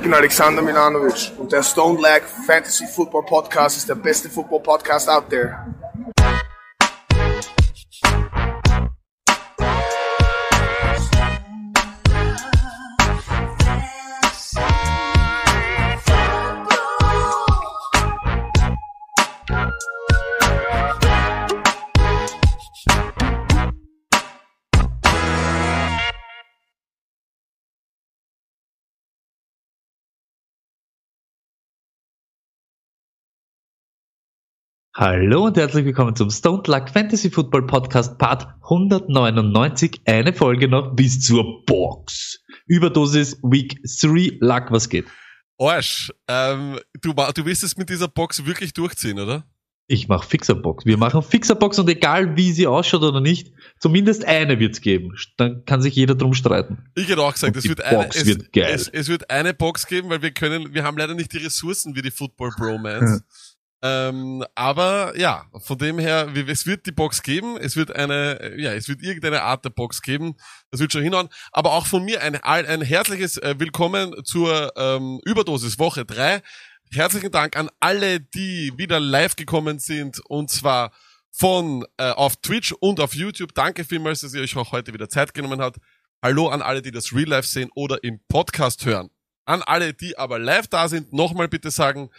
Ich Alexander Milanovic und der Stone Lag Fantasy Football Podcast ist der beste Football Podcast out there. Hallo und herzlich willkommen zum Stone Luck Fantasy Football Podcast Part 199. Eine Folge noch bis zur Box. Überdosis Week 3 Luck, was geht? Arsch, ähm, du, du willst es mit dieser Box wirklich durchziehen, oder? Ich mache Fixerbox. Wir machen Fixerbox und egal wie sie ausschaut oder nicht, zumindest eine wird's geben. Dann kann sich jeder drum streiten. Ich hätte auch gesagt, es wird, eine, es, wird es, es, wird eine Box geben, weil wir können, wir haben leider nicht die Ressourcen wie die Football Bromance. Ähm, aber ja, von dem her, es wird die Box geben, es wird eine, ja, es wird irgendeine Art der Box geben, das wird schon hinhauen. Aber auch von mir ein, ein herzliches äh, Willkommen zur ähm, Überdosis Woche 3. Herzlichen Dank an alle, die wieder live gekommen sind und zwar von äh, auf Twitch und auf YouTube. Danke vielmals, dass ihr euch auch heute wieder Zeit genommen habt. Hallo an alle, die das Real Life sehen oder im Podcast hören. An alle, die aber live da sind, nochmal bitte sagen,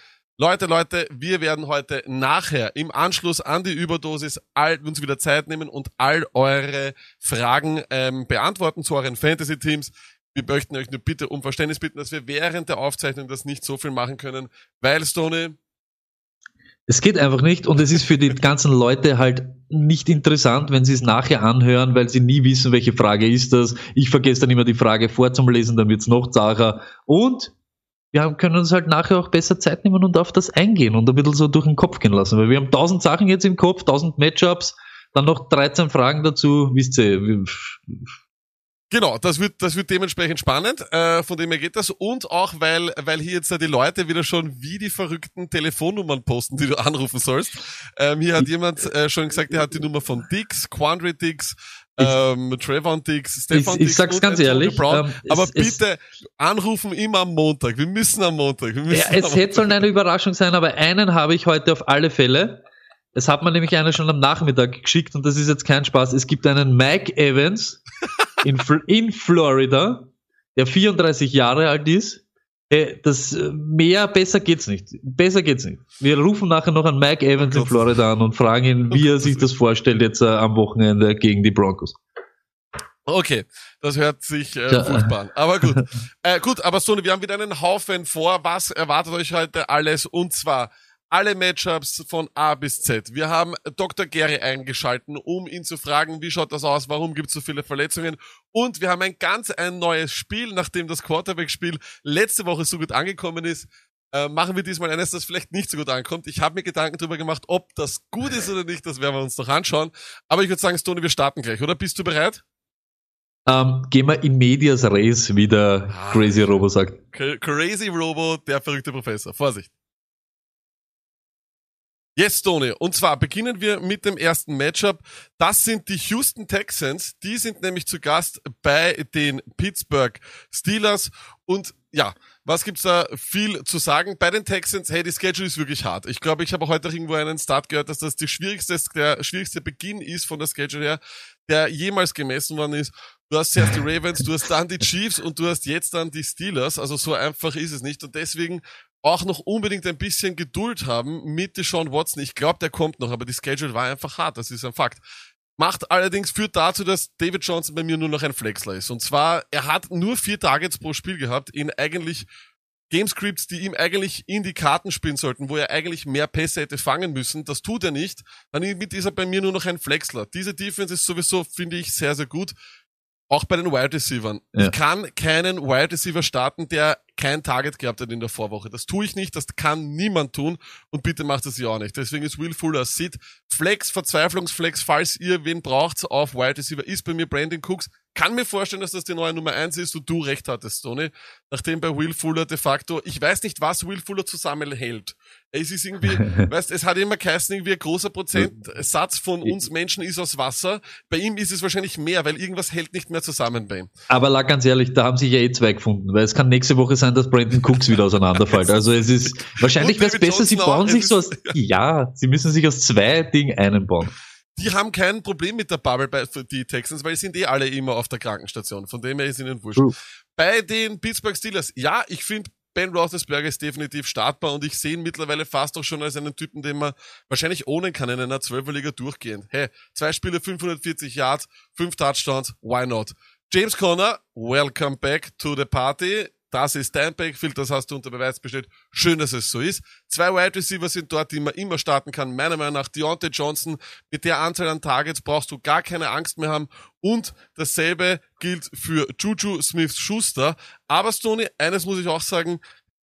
Leute, Leute, wir werden heute nachher im Anschluss an die Überdosis all, uns wieder Zeit nehmen und all eure Fragen ähm, beantworten zu euren Fantasy-Teams. Wir möchten euch nur bitte um Verständnis bitten, dass wir während der Aufzeichnung das nicht so viel machen können, weil Stoney. Es geht einfach nicht und es ist für die ganzen Leute halt nicht interessant, wenn sie es nachher anhören, weil sie nie wissen, welche Frage ist das. Ich vergesse dann immer die Frage vorzulesen, dann wird's noch zacher. Und wir können uns halt nachher auch besser Zeit nehmen und auf das eingehen und ein bisschen so durch den Kopf gehen lassen, weil wir haben tausend Sachen jetzt im Kopf, tausend Matchups, dann noch 13 Fragen dazu, wisst ihr. Genau, das wird, das wird dementsprechend spannend, äh, von dem her geht das. Und auch, weil, weil hier jetzt die Leute wieder schon wie die verrückten Telefonnummern posten, die du anrufen sollst. Ähm, hier hat jemand äh, schon gesagt, er hat die Nummer von Dix, Quandry Dix, ähm, Trevor Dix, Stefan ich, ich sag's ganz ehrlich. Brown. Ähm, Aber es, bitte es, anrufen immer am Montag. Wir müssen am Montag. Müssen ja, es hätte sollen eine Überraschung sein, aber einen habe ich heute auf alle Fälle. Es hat mir nämlich einer schon am Nachmittag geschickt und das ist jetzt kein Spaß. Es gibt einen Mike Evans in, in Florida, der 34 Jahre alt ist das äh, mehr besser geht's nicht. Besser geht's nicht. Wir rufen nachher noch an Mike Evans in Florida an und fragen ihn, wie er sich das vorstellt jetzt äh, am Wochenende gegen die Broncos. Okay, das hört sich äh, ja. furchtbar an. Aber gut. äh, gut, aber Sony, wir haben wieder einen Haufen vor. Was erwartet euch heute alles? Und zwar alle Matchups von A bis Z. Wir haben Dr. Gary eingeschalten, um ihn zu fragen, wie schaut das aus, warum gibt es so viele Verletzungen. Und wir haben ein ganz ein neues Spiel, nachdem das Quarterback-Spiel letzte Woche so gut angekommen ist. Äh, machen wir diesmal eines, das vielleicht nicht so gut ankommt. Ich habe mir Gedanken darüber gemacht, ob das gut ist oder nicht, das werden wir uns noch anschauen. Aber ich würde sagen, Stone, wir starten gleich, oder? Bist du bereit? Ähm, gehen wir in medias res, wie der ah, Crazy Robo sagt. Crazy Robo, der verrückte Professor. Vorsicht. Yes, Tony. Und zwar beginnen wir mit dem ersten Matchup. Das sind die Houston Texans. Die sind nämlich zu Gast bei den Pittsburgh Steelers. Und ja, was gibt's da viel zu sagen? Bei den Texans, hey, die Schedule ist wirklich hart. Ich glaube, ich habe heute irgendwo einen Start gehört, dass das die schwierigste, der schwierigste Beginn ist von der Schedule her, der jemals gemessen worden ist. Du hast zuerst die Ravens, du hast dann die Chiefs und du hast jetzt dann die Steelers. Also so einfach ist es nicht. Und deswegen auch noch unbedingt ein bisschen Geduld haben mit Deshaun Watson. Ich glaube, der kommt noch, aber die Schedule war einfach hart, das ist ein Fakt. Macht allerdings, führt dazu, dass David Johnson bei mir nur noch ein Flexler ist. Und zwar, er hat nur vier Targets pro Spiel gehabt in eigentlich Gamescripts, die ihm eigentlich in die Karten spielen sollten, wo er eigentlich mehr Pässe hätte fangen müssen. Das tut er nicht. Dann ist er bei mir nur noch ein Flexler. Diese Defense ist sowieso, finde ich, sehr, sehr gut. Auch bei den Wide Receivers. Ja. Ich kann keinen Wide Receiver starten, der kein Target gehabt hat in der Vorwoche. Das tue ich nicht, das kann niemand tun und bitte macht das ja auch nicht. Deswegen ist Will Fuller Sit. Flex, Verzweiflungsflex, falls ihr wen braucht auf Wide Receiver, ist bei mir Brandon Cooks. Kann mir vorstellen, dass das die neue Nummer eins ist und du recht hattest, Tony. Nachdem bei Will Fuller de facto, ich weiß nicht, was Will Fuller zusammenhält. Es ist irgendwie, weißt, es hat immer geheißen, irgendwie ein großer Prozentsatz von uns Menschen ist aus Wasser. Bei ihm ist es wahrscheinlich mehr, weil irgendwas hält nicht mehr zusammen bei ihm. Aber lag ganz ehrlich, da haben sich ja eh zwei gefunden, weil es kann nächste Woche sein, sein, dass Brandon Cooks wieder auseinanderfällt. Also es ist, wahrscheinlich wäre es besser, sie bauen sich so aus, ja, sie müssen sich aus zwei Dingen einen bauen. Die haben kein Problem mit der Bubble bei die Texans, weil die sind eh alle immer auf der Krankenstation. Von dem her ist ihnen wurscht. True. Bei den Pittsburgh Steelers, ja, ich finde Ben Roethlisberger ist definitiv startbar und ich sehe ihn mittlerweile fast auch schon als einen Typen, den man wahrscheinlich ohne kann in einer Zwölferliga durchgehen. Hey, zwei Spiele, 540 Yards, fünf Touchdowns, why not? James Conner, welcome back to the party. Das ist dein Backfield, das hast du unter Beweis bestellt. Schön, dass es so ist. Zwei Wide Receiver sind dort, die man immer starten kann. Meiner Meinung nach Deontay Johnson. Mit der Anzahl an Targets brauchst du gar keine Angst mehr haben. Und dasselbe gilt für Juju Smith-Schuster. Aber Stoney, eines muss ich auch sagen,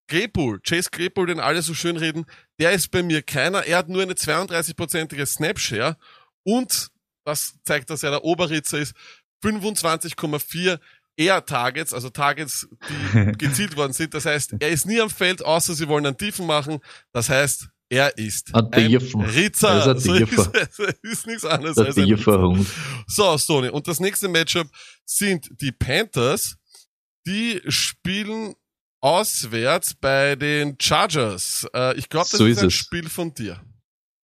Claypool, Chase Claypool, den alle so schön reden, der ist bei mir keiner. Er hat nur eine 32-prozentige Snapshare und, das zeigt, dass er der Oberritzer ist, 25,4 eher Targets, also Targets, die gezielt worden sind. Das heißt, er ist nie am Feld, außer sie wollen einen Tiefen machen. Das heißt, er ist ein, ein Ritzer. Ist, ein so ist, ist nichts anderes als ein Hund. So, Stoney. Und das nächste Matchup sind die Panthers. Die spielen auswärts bei den Chargers. Äh, ich glaube, das so ist, ist ein Spiel von dir.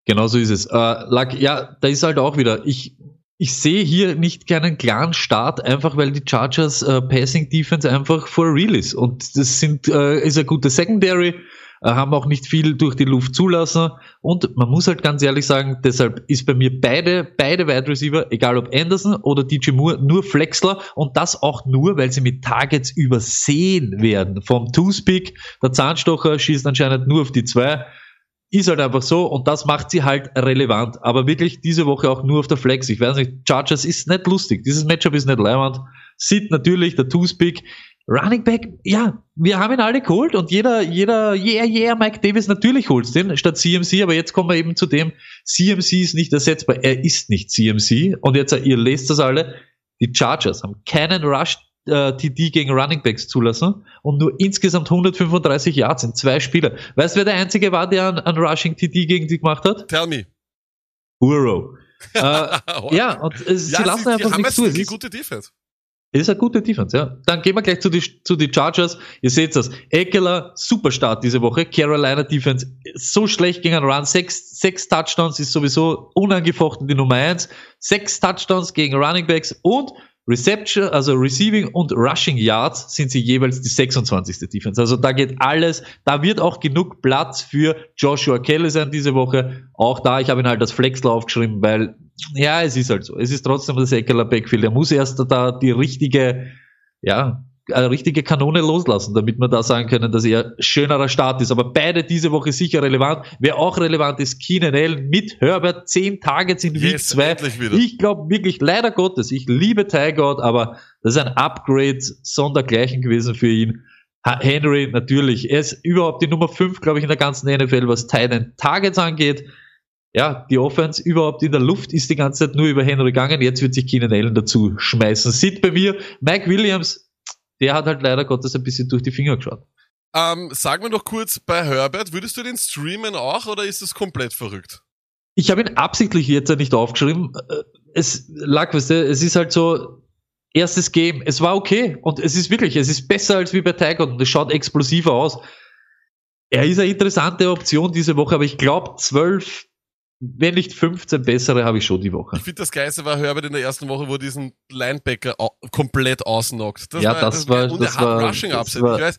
Genau so ist es. Äh, Lack, ja, da ist halt auch wieder, ich ich sehe hier nicht keinen klaren Start, einfach weil die Chargers äh, Passing Defense einfach for real ist. Und das sind, äh, ist ein guter Secondary, äh, haben auch nicht viel durch die Luft zulassen. Und man muss halt ganz ehrlich sagen, deshalb ist bei mir beide, beide Wide Receiver, egal ob Anderson oder DJ Moore, nur Flexler. Und das auch nur, weil sie mit Targets übersehen werden. Vom Two-Speak, der Zahnstocher schießt anscheinend nur auf die zwei. Ist halt einfach so und das macht sie halt relevant. Aber wirklich diese Woche auch nur auf der Flex. Ich weiß nicht, Chargers ist nicht lustig. Dieses Matchup ist nicht leibend. Sid natürlich, der Two-Speak. Running Back, ja, wir haben ihn alle geholt und jeder, jeder, yeah, yeah, Mike Davis, natürlich holst den statt CMC, aber jetzt kommen wir eben zu dem, CMC ist nicht ersetzbar, er ist nicht CMC und jetzt, ihr lest das alle, die Chargers haben keinen Rush äh, TD gegen Running Backs zulassen und nur insgesamt 135 Yards in zwei Spiele. Weißt du, wer der Einzige war, der einen, Rushing TD gegen sie gemacht hat? Tell me. Burrow. äh, ja, und äh, sie ja, lassen sie, einfach nichts zu. Es ist gute Defense. Ist eine gute Defense, ja. Dann gehen wir gleich zu die, zu die Chargers. Ihr seht das. Eckler, super Start diese Woche. Carolina Defense, so schlecht gegen einen Run. Sechs, sechs Touchdowns ist sowieso unangefochten die Nummer eins. Sechs Touchdowns gegen Running Backs und Reception, also Receiving und Rushing Yards sind sie jeweils die 26. Defense. Also da geht alles, da wird auch genug Platz für Joshua Kelly sein diese Woche. Auch da, ich habe ihn halt als Flexler aufgeschrieben, weil, ja, es ist halt so. Es ist trotzdem das Eckler Backfield. Er muss erst da die richtige, ja, eine richtige Kanone loslassen, damit wir da sagen können, dass er schönerer Start ist. Aber beide diese Woche sicher relevant. Wer auch relevant ist, Keenan Allen mit Herbert, zehn Targets in Week 2. Ich glaube wirklich, leider Gottes, ich liebe Ty God, aber das ist ein Upgrade sondergleichen gewesen für ihn. Henry natürlich, er ist überhaupt die Nummer 5, glaube ich, in der ganzen NFL, was Titan Targets angeht. Ja, die Offense überhaupt in der Luft ist die ganze Zeit nur über Henry gegangen. Jetzt wird sich Keenan Allen dazu schmeißen. Sieht bei mir Mike Williams der hat halt leider Gottes ein bisschen durch die Finger geschaut. Ähm, sag mir doch kurz bei Herbert, würdest du den streamen auch oder ist es komplett verrückt? Ich habe ihn absichtlich jetzt nicht aufgeschrieben. Äh, es lag, weißt du, es ist halt so, erstes Game, es war okay und es ist wirklich, es ist besser als wie bei Tiger und es schaut explosiver aus. Er ist eine interessante Option diese Woche, aber ich glaube, zwölf wenn nicht 15 bessere habe ich schon die Woche. Ich finde das Geilste war Herbert in der ersten Woche, wo diesen Linebacker komplett ausnockt. Das ja, war, das, das war, und das der war, Rushing Upset. Ich weiß,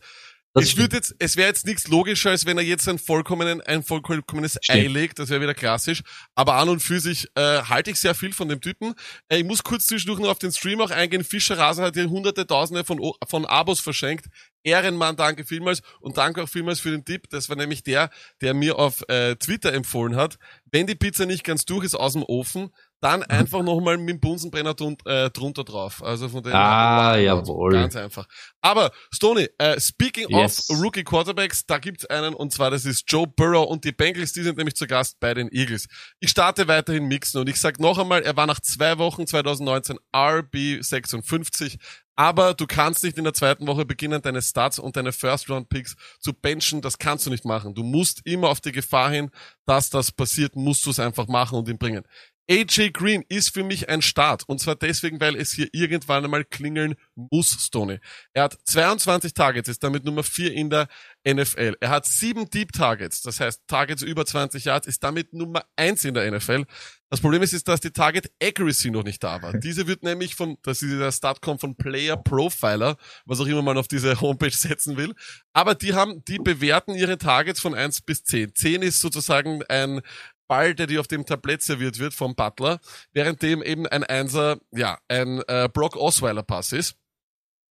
es wird jetzt, es wäre jetzt nichts logischer, als wenn er jetzt ein vollkommenen, ein vollkommenes Ei legt. Das wäre wieder klassisch. Aber an und für sich äh, halte ich sehr viel von dem Typen. Äh, ich muss kurz zwischendurch noch auf den Stream auch eingehen. Fischer Rasen hat hier hunderte, tausende von, von Abos verschenkt. Ehrenmann, danke vielmals und danke auch vielmals für den Tipp. Das war nämlich der, der mir auf äh, Twitter empfohlen hat. Wenn die Pizza nicht ganz durch ist aus dem Ofen, dann mhm. einfach nochmal mit dem Bunsenbrenner drun äh, drunter drauf. Also von dem Ah, jawohl. Ganz einfach. Aber, Stoney, äh, speaking yes. of Rookie Quarterbacks, da gibt's einen und zwar das ist Joe Burrow und die Bengals, die sind nämlich zu Gast bei den Eagles. Ich starte weiterhin mixen und ich sag noch einmal, er war nach zwei Wochen 2019 RB 56 aber du kannst nicht in der zweiten Woche beginnen, deine Starts und deine First-Round-Picks zu benchen. Das kannst du nicht machen. Du musst immer auf die Gefahr hin, dass das passiert, musst du es einfach machen und ihn bringen. AJ Green ist für mich ein Start. Und zwar deswegen, weil es hier irgendwann einmal klingeln muss, Stoney. Er hat 22 Targets, ist damit Nummer 4 in der NFL. Er hat sieben Deep Targets, das heißt Targets über 20 Yards, ist damit Nummer 1 in der NFL. Das Problem ist, ist, dass die Target Accuracy noch nicht da war. Diese wird nämlich von, das ist der Start kommt von Player Profiler, was auch immer man auf diese Homepage setzen will. Aber die haben, die bewerten ihre Targets von 1 bis 10. 10 ist sozusagen ein Ball, der dir auf dem Tablett serviert wird vom Butler, währenddem eben ein Einser, ja, ein äh, Brock Osweiler Pass ist.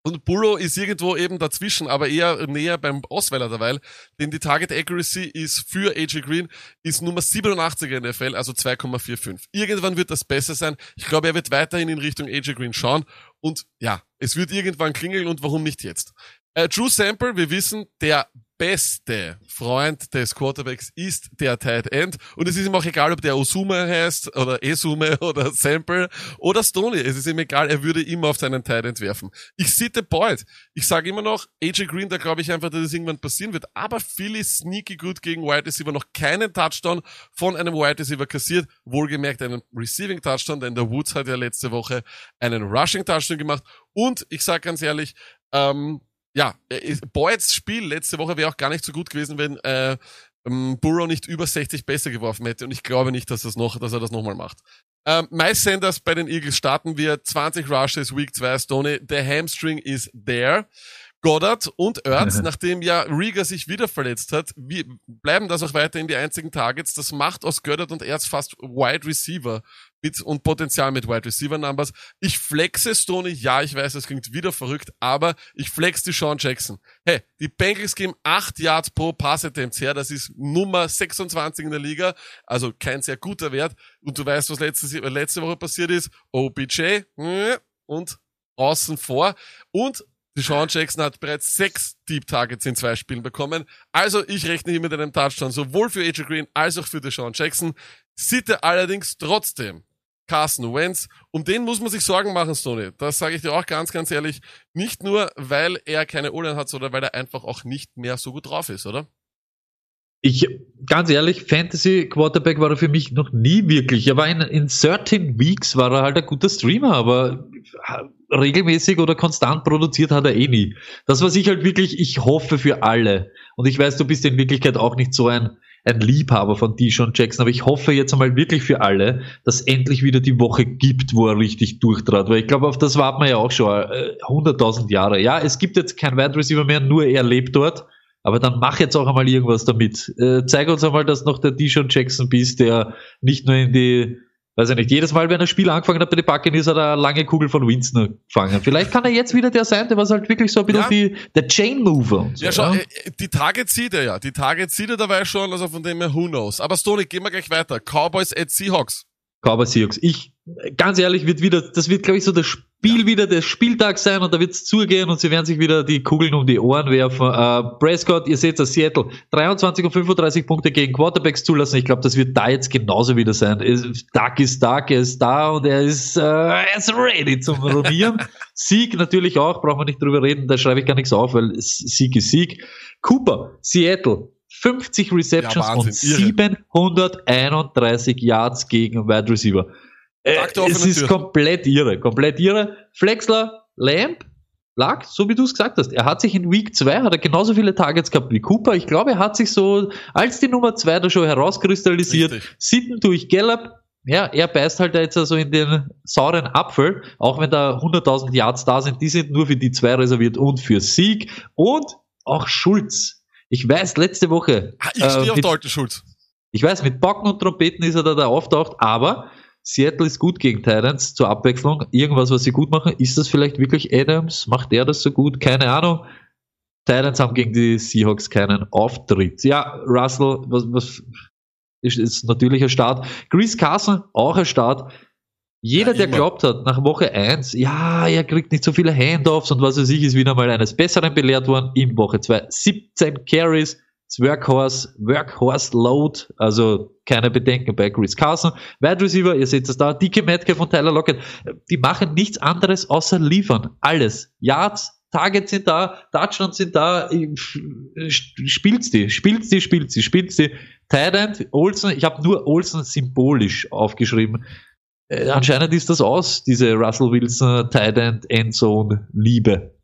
Und Burrow ist irgendwo eben dazwischen, aber eher näher beim Osweiler derweil, denn die Target Accuracy ist für AJ Green ist Nummer 87 in der NFL, also 2,45. Irgendwann wird das besser sein. Ich glaube, er wird weiterhin in Richtung AJ Green schauen und ja, es wird irgendwann klingeln und warum nicht jetzt? Äh, Drew Sample, wir wissen, der beste Freund des Quarterbacks ist der Tight End. Und es ist ihm auch egal, ob der Osume heißt oder Esume oder Sample oder Stoney. Es ist ihm egal, er würde immer auf seinen Tight End werfen. Ich sitte Boyd. Ich sage immer noch, AJ Green, da glaube ich einfach, dass es irgendwann passieren wird. Aber Philly sneaky gut gegen Wide Receiver. Noch keinen Touchdown von einem Wide Receiver kassiert. Wohlgemerkt einen Receiving Touchdown, denn der Woods hat ja letzte Woche einen Rushing Touchdown gemacht. Und ich sage ganz ehrlich, ähm, ja, äh, Boyds Spiel letzte Woche wäre auch gar nicht so gut gewesen, wenn äh, ähm, Burrow nicht über 60 besser geworfen hätte. Und ich glaube nicht, dass, das noch, dass er das nochmal macht. Ähm, Miles Sanders bei den Eagles starten wir. 20 Rushes, Week 2 Stoney. Der Hamstring is there. Goddard und Ertz, nachdem ja Rieger sich wieder verletzt hat, bleiben das auch weiterhin die einzigen Targets. Das macht aus Goddard und Ertz fast Wide Receiver mit, und Potenzial mit Wide Receiver Numbers. Ich flexe Stoney, ja, ich weiß, das klingt wieder verrückt, aber ich flex die Sean Jackson. Hey, die Bengals geben 8 Yards pro Pass Attempts her, das ist Nummer 26 in der Liga, also kein sehr guter Wert. Und du weißt, was letzte, letzte Woche passiert ist? OBJ äh, und außen vor. Und Deshaun Jackson hat bereits sechs Deep Targets in zwei Spielen bekommen. Also ich rechne hier mit einem Touchdown sowohl für AJ Green als auch für Deshaun Jackson. Sitte allerdings trotzdem Carson Wentz. Um den muss man sich Sorgen machen, Stoney. Das sage ich dir auch ganz, ganz ehrlich. Nicht nur, weil er keine O-Line hat, sondern weil er einfach auch nicht mehr so gut drauf ist, oder? Ich, ganz ehrlich, Fantasy Quarterback war er für mich noch nie wirklich. Er war in, in 13 Weeks war er halt ein guter Streamer, aber regelmäßig oder konstant produziert hat er eh nie. Das, was ich halt wirklich, ich hoffe für alle. Und ich weiß, du bist in Wirklichkeit auch nicht so ein, ein Liebhaber von Deshaun Jackson, aber ich hoffe jetzt einmal wirklich für alle, dass endlich wieder die Woche gibt, wo er richtig durchtrat, weil ich glaube, auf das warten wir ja auch schon äh, 100.000 Jahre. Ja, es gibt jetzt kein Wide Receiver mehr, nur er lebt dort, aber dann mach jetzt auch einmal irgendwas damit. Äh, zeig uns einmal, dass noch der Deshaun Jackson bist, der nicht nur in die weiß ich nicht, jedes Mal, wenn er ein Spiel angefangen hat bei den Buccaneers, hat er eine lange Kugel von Winston gefangen. Vielleicht kann er jetzt wieder der sein, der was halt wirklich so ein bisschen ja. die, der Chain Mover so. Ja, schau, ja? Äh, die Targets sieht er ja. Die Targets sieht er dabei schon, also von dem her, who knows. Aber Stony, gehen wir gleich weiter. Cowboys at Seahawks. Cowboys Seahawks. Ich, ganz ehrlich, wird wieder, das wird, glaube ich, so das Spiel wieder des Spieltags sein und da wird es zugehen und sie werden sich wieder die Kugeln um die Ohren werfen. Äh, Prescott, ihr seht das, Seattle, 23 und 35 Punkte gegen Quarterbacks zulassen. Ich glaube, das wird da jetzt genauso wieder sein. Dark ist Dark, er ist da und er ist, äh, er ist ready zum Robieren. Sieg natürlich auch, brauchen wir nicht drüber reden, da schreibe ich gar nichts auf, weil Sieg ist Sieg. Cooper, Seattle, 50 Receptions ja, und 731 Yards gegen Wide Receiver. Äh, es ist Tür. komplett irre, komplett irre. Flexler, Lamp, lag, so wie du es gesagt hast. Er hat sich in Week 2 hat er genauso viele Targets gehabt wie Cooper. Ich glaube, er hat sich so als die Nummer 2 da schon herauskristallisiert. Richtig. Sitten durch Gallup. Ja, er beißt halt jetzt also in den sauren Apfel, auch wenn da 100.000 Yards da sind, die sind nur für die zwei reserviert und für Sieg und auch Schulz. Ich weiß, letzte Woche. Ah, ich stehe äh, auf Dalton Schulz. Ich weiß, mit Bocken und Trompeten ist er da, da auftaucht, aber Seattle ist gut gegen Titans zur Abwechslung. Irgendwas, was sie gut machen. Ist das vielleicht wirklich Adams? Macht er das so gut? Keine Ahnung. Titans haben gegen die Seahawks keinen Auftritt. Ja, Russell, was, was ist, ist natürlich ein Start. Chris Carson, auch ein Start. Jeder, ja, der glaubt hat, nach Woche 1, ja, er kriegt nicht so viele Handoffs und was weiß ich, ist wieder mal eines Besseren belehrt worden. In Woche 2 17 Carries, Workhorse, Workhorse Load, also keine Bedenken bei Chris Carson. Wide Receiver, ihr seht es da, Dicke Metcalf von Tyler Lockett, die machen nichts anderes außer liefern. Alles. Yards, Targets sind da, Touchdowns sind da, spielt's die, spielt's die, spielt's die, spielt's die. Tident, Olsen, ich habe nur Olsen symbolisch aufgeschrieben. Äh, anscheinend ist das aus, diese Russell Wilson Tident Endzone Liebe.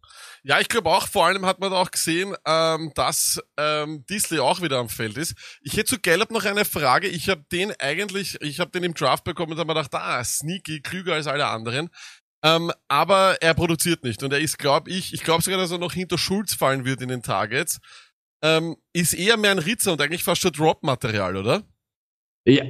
Ja, ich glaube auch, vor allem hat man auch gesehen, ähm, dass ähm, Disley auch wieder am Feld ist. Ich hätte zu Gallup noch eine Frage. Ich habe den eigentlich, ich habe den im Draft bekommen und habe mir gedacht, ah, sneaky, klüger als alle anderen. Ähm, aber er produziert nicht und er ist, glaube ich, ich glaube sogar, dass er noch hinter Schulz fallen wird in den Targets. Ähm, ist eher mehr ein Ritzer und eigentlich fast schon Drop-Material, oder? Ja,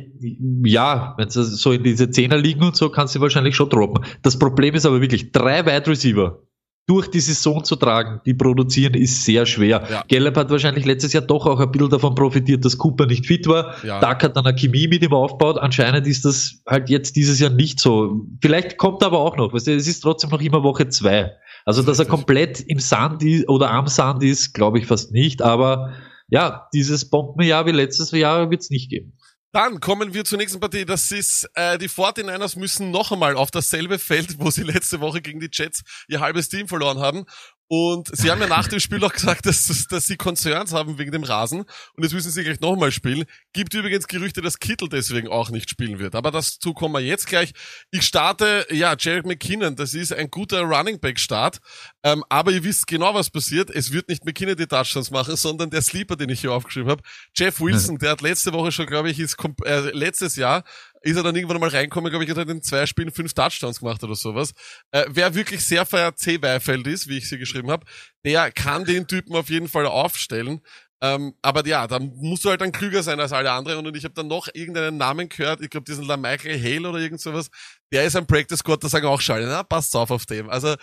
ja wenn so in diese Zehner liegen und so, kannst du wahrscheinlich schon droppen. Das Problem ist aber wirklich, drei Wide Receiver durch die Saison zu tragen, die produzieren, ist sehr schwer. Ja. Gallup hat wahrscheinlich letztes Jahr doch auch ein bisschen davon profitiert, dass Cooper nicht fit war. Ja. Duck hat dann eine Chemie mit ihm aufgebaut. Anscheinend ist das halt jetzt dieses Jahr nicht so. Vielleicht kommt er aber auch noch. Weißt du, es ist trotzdem noch immer Woche zwei. Also, dass er komplett im Sand ist oder am Sand ist, glaube ich fast nicht. Aber ja, dieses Bombenjahr wie letztes Jahr wird es nicht geben. Dann kommen wir zur nächsten Partie. Das ist, äh, die 49ers müssen noch einmal auf dasselbe Feld, wo sie letzte Woche gegen die Jets ihr halbes Team verloren haben. Und sie haben ja nach dem Spiel auch gesagt, dass, dass sie Concerns haben wegen dem Rasen. Und jetzt müssen sie gleich nochmal spielen. Gibt übrigens Gerüchte, dass Kittel deswegen auch nicht spielen wird. Aber dazu kommen wir jetzt gleich. Ich starte, ja, Jared McKinnon. Das ist ein guter Running Back Start. Ähm, aber ihr wisst genau, was passiert. Es wird nicht McKinnon die Touchdowns machen, sondern der Sleeper, den ich hier aufgeschrieben habe. Jeff Wilson, der hat letzte Woche schon, glaube ich, ist äh, letztes Jahr ist er dann irgendwann mal reinkommen, glaube ich, hat er in zwei Spielen fünf Touchdowns gemacht oder sowas. Äh, wer wirklich sehr feier C. Weifeld ist, wie ich sie geschrieben habe, der kann den Typen auf jeden Fall aufstellen. Ähm, aber ja, da musst du halt dann klüger sein als alle anderen. Und ich habe dann noch irgendeinen Namen gehört, ich glaube diesen La Michael Hale oder irgend sowas, der ist ein Practice Squad, da sagen auch Schale, na, passt auf auf dem. Also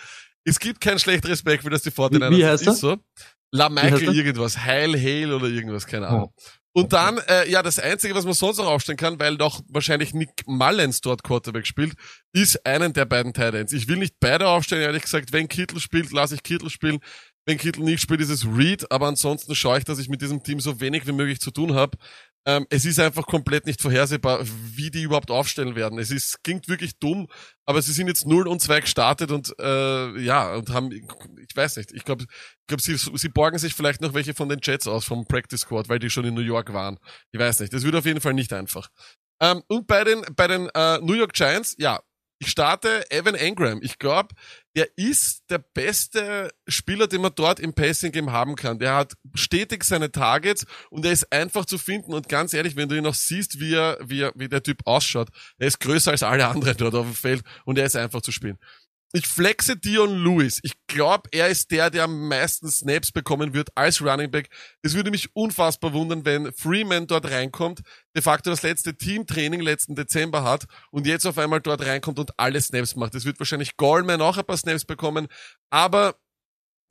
es gibt kein schlechteres Backfield als die Fortinanders. Wie, wie heißt das? Ist so. La Michael irgendwas, Heil Hale oder irgendwas, keine Ahnung. Oh. Und dann, äh, ja, das Einzige, was man sonst noch aufstellen kann, weil doch wahrscheinlich Nick Mullens dort Quarterback spielt, ist einen der beiden Titans. Ich will nicht beide aufstellen, ehrlich gesagt. Wenn Kittel spielt, lasse ich Kittel spielen. Wenn Kittel nicht spielt, ist es Reed. Aber ansonsten schaue ich, dass ich mit diesem Team so wenig wie möglich zu tun habe. Ähm, es ist einfach komplett nicht vorhersehbar, wie die überhaupt aufstellen werden. Es ist, klingt wirklich dumm, aber sie sind jetzt 0 und 2 gestartet und äh, ja, und haben, ich weiß nicht, ich glaube, ich glaub, sie, sie borgen sich vielleicht noch welche von den Jets aus, vom Practice Squad, weil die schon in New York waren. Ich weiß nicht, das wird auf jeden Fall nicht einfach. Ähm, und bei den, bei den äh, New York Giants, ja, ich starte Evan Engram. Ich glaube, der ist der beste Spieler, den man dort im Passing Game haben kann. Der hat stetig seine Targets und er ist einfach zu finden. Und ganz ehrlich, wenn du ihn noch siehst, wie er, wie er, wie der Typ ausschaut, er ist größer als alle anderen dort auf dem Feld und er ist einfach zu spielen. Ich flexe Dion Lewis. Ich glaube, er ist der, der am meisten Snaps bekommen wird als Running Back. Es würde mich unfassbar wundern, wenn Freeman dort reinkommt, de facto das letzte Teamtraining letzten Dezember hat und jetzt auf einmal dort reinkommt und alle Snaps macht. Es wird wahrscheinlich Goldman auch ein paar Snaps bekommen, aber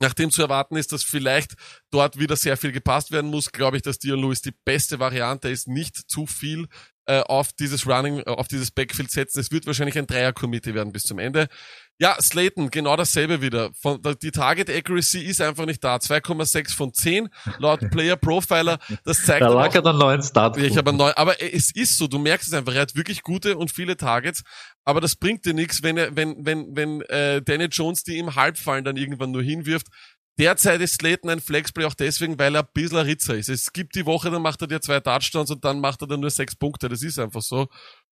Nachdem zu erwarten ist, dass vielleicht dort wieder sehr viel gepasst werden muss, glaube ich, dass Dion Lewis die beste Variante ist, nicht zu viel äh, auf dieses Running, äh, auf dieses Backfield setzen. Es wird wahrscheinlich ein Dreier-Committee werden bis zum Ende. Ja, Slayton, genau dasselbe wieder. Von, die Target Accuracy ist einfach nicht da. 2,6 von 10 laut Player Profiler. Das zeigt da lag er dann neuen Start. Ich habe neun, aber es ist so, du merkst es einfach. Er hat wirklich gute und viele Targets, aber das bringt dir nichts, wenn er, wenn, wenn, wenn äh, Daniel Jones die im Halbfallen dann irgendwann nur hinwirft. Derzeit ist Slayton ein Flexplay auch deswegen, weil er ein bisschen ein Ritzer ist. Es gibt die Woche, dann macht er dir zwei Touchdowns und dann macht er dann nur sechs Punkte. Das ist einfach so.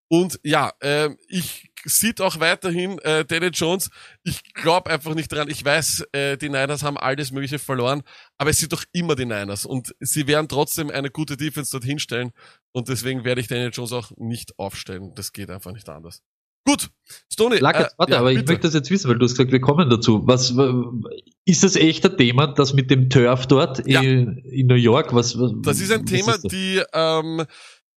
Und ja, äh, ich sieht auch weiterhin äh, Danny Jones. Ich glaube einfach nicht dran. Ich weiß, äh, die Niners haben alles Mögliche verloren, aber es sind doch immer die Niners und sie werden trotzdem eine gute Defense dort hinstellen und deswegen werde ich Danny Jones auch nicht aufstellen. Das geht einfach nicht anders. Gut, Stoney. Äh, warte, ja, aber bitte. ich möchte das jetzt wissen, weil du hast gesagt, wir kommen dazu. Was ist das echt ein Thema, das mit dem Turf dort ja. in, in, New York? Was, was das ist ein Thema, ist die ähm,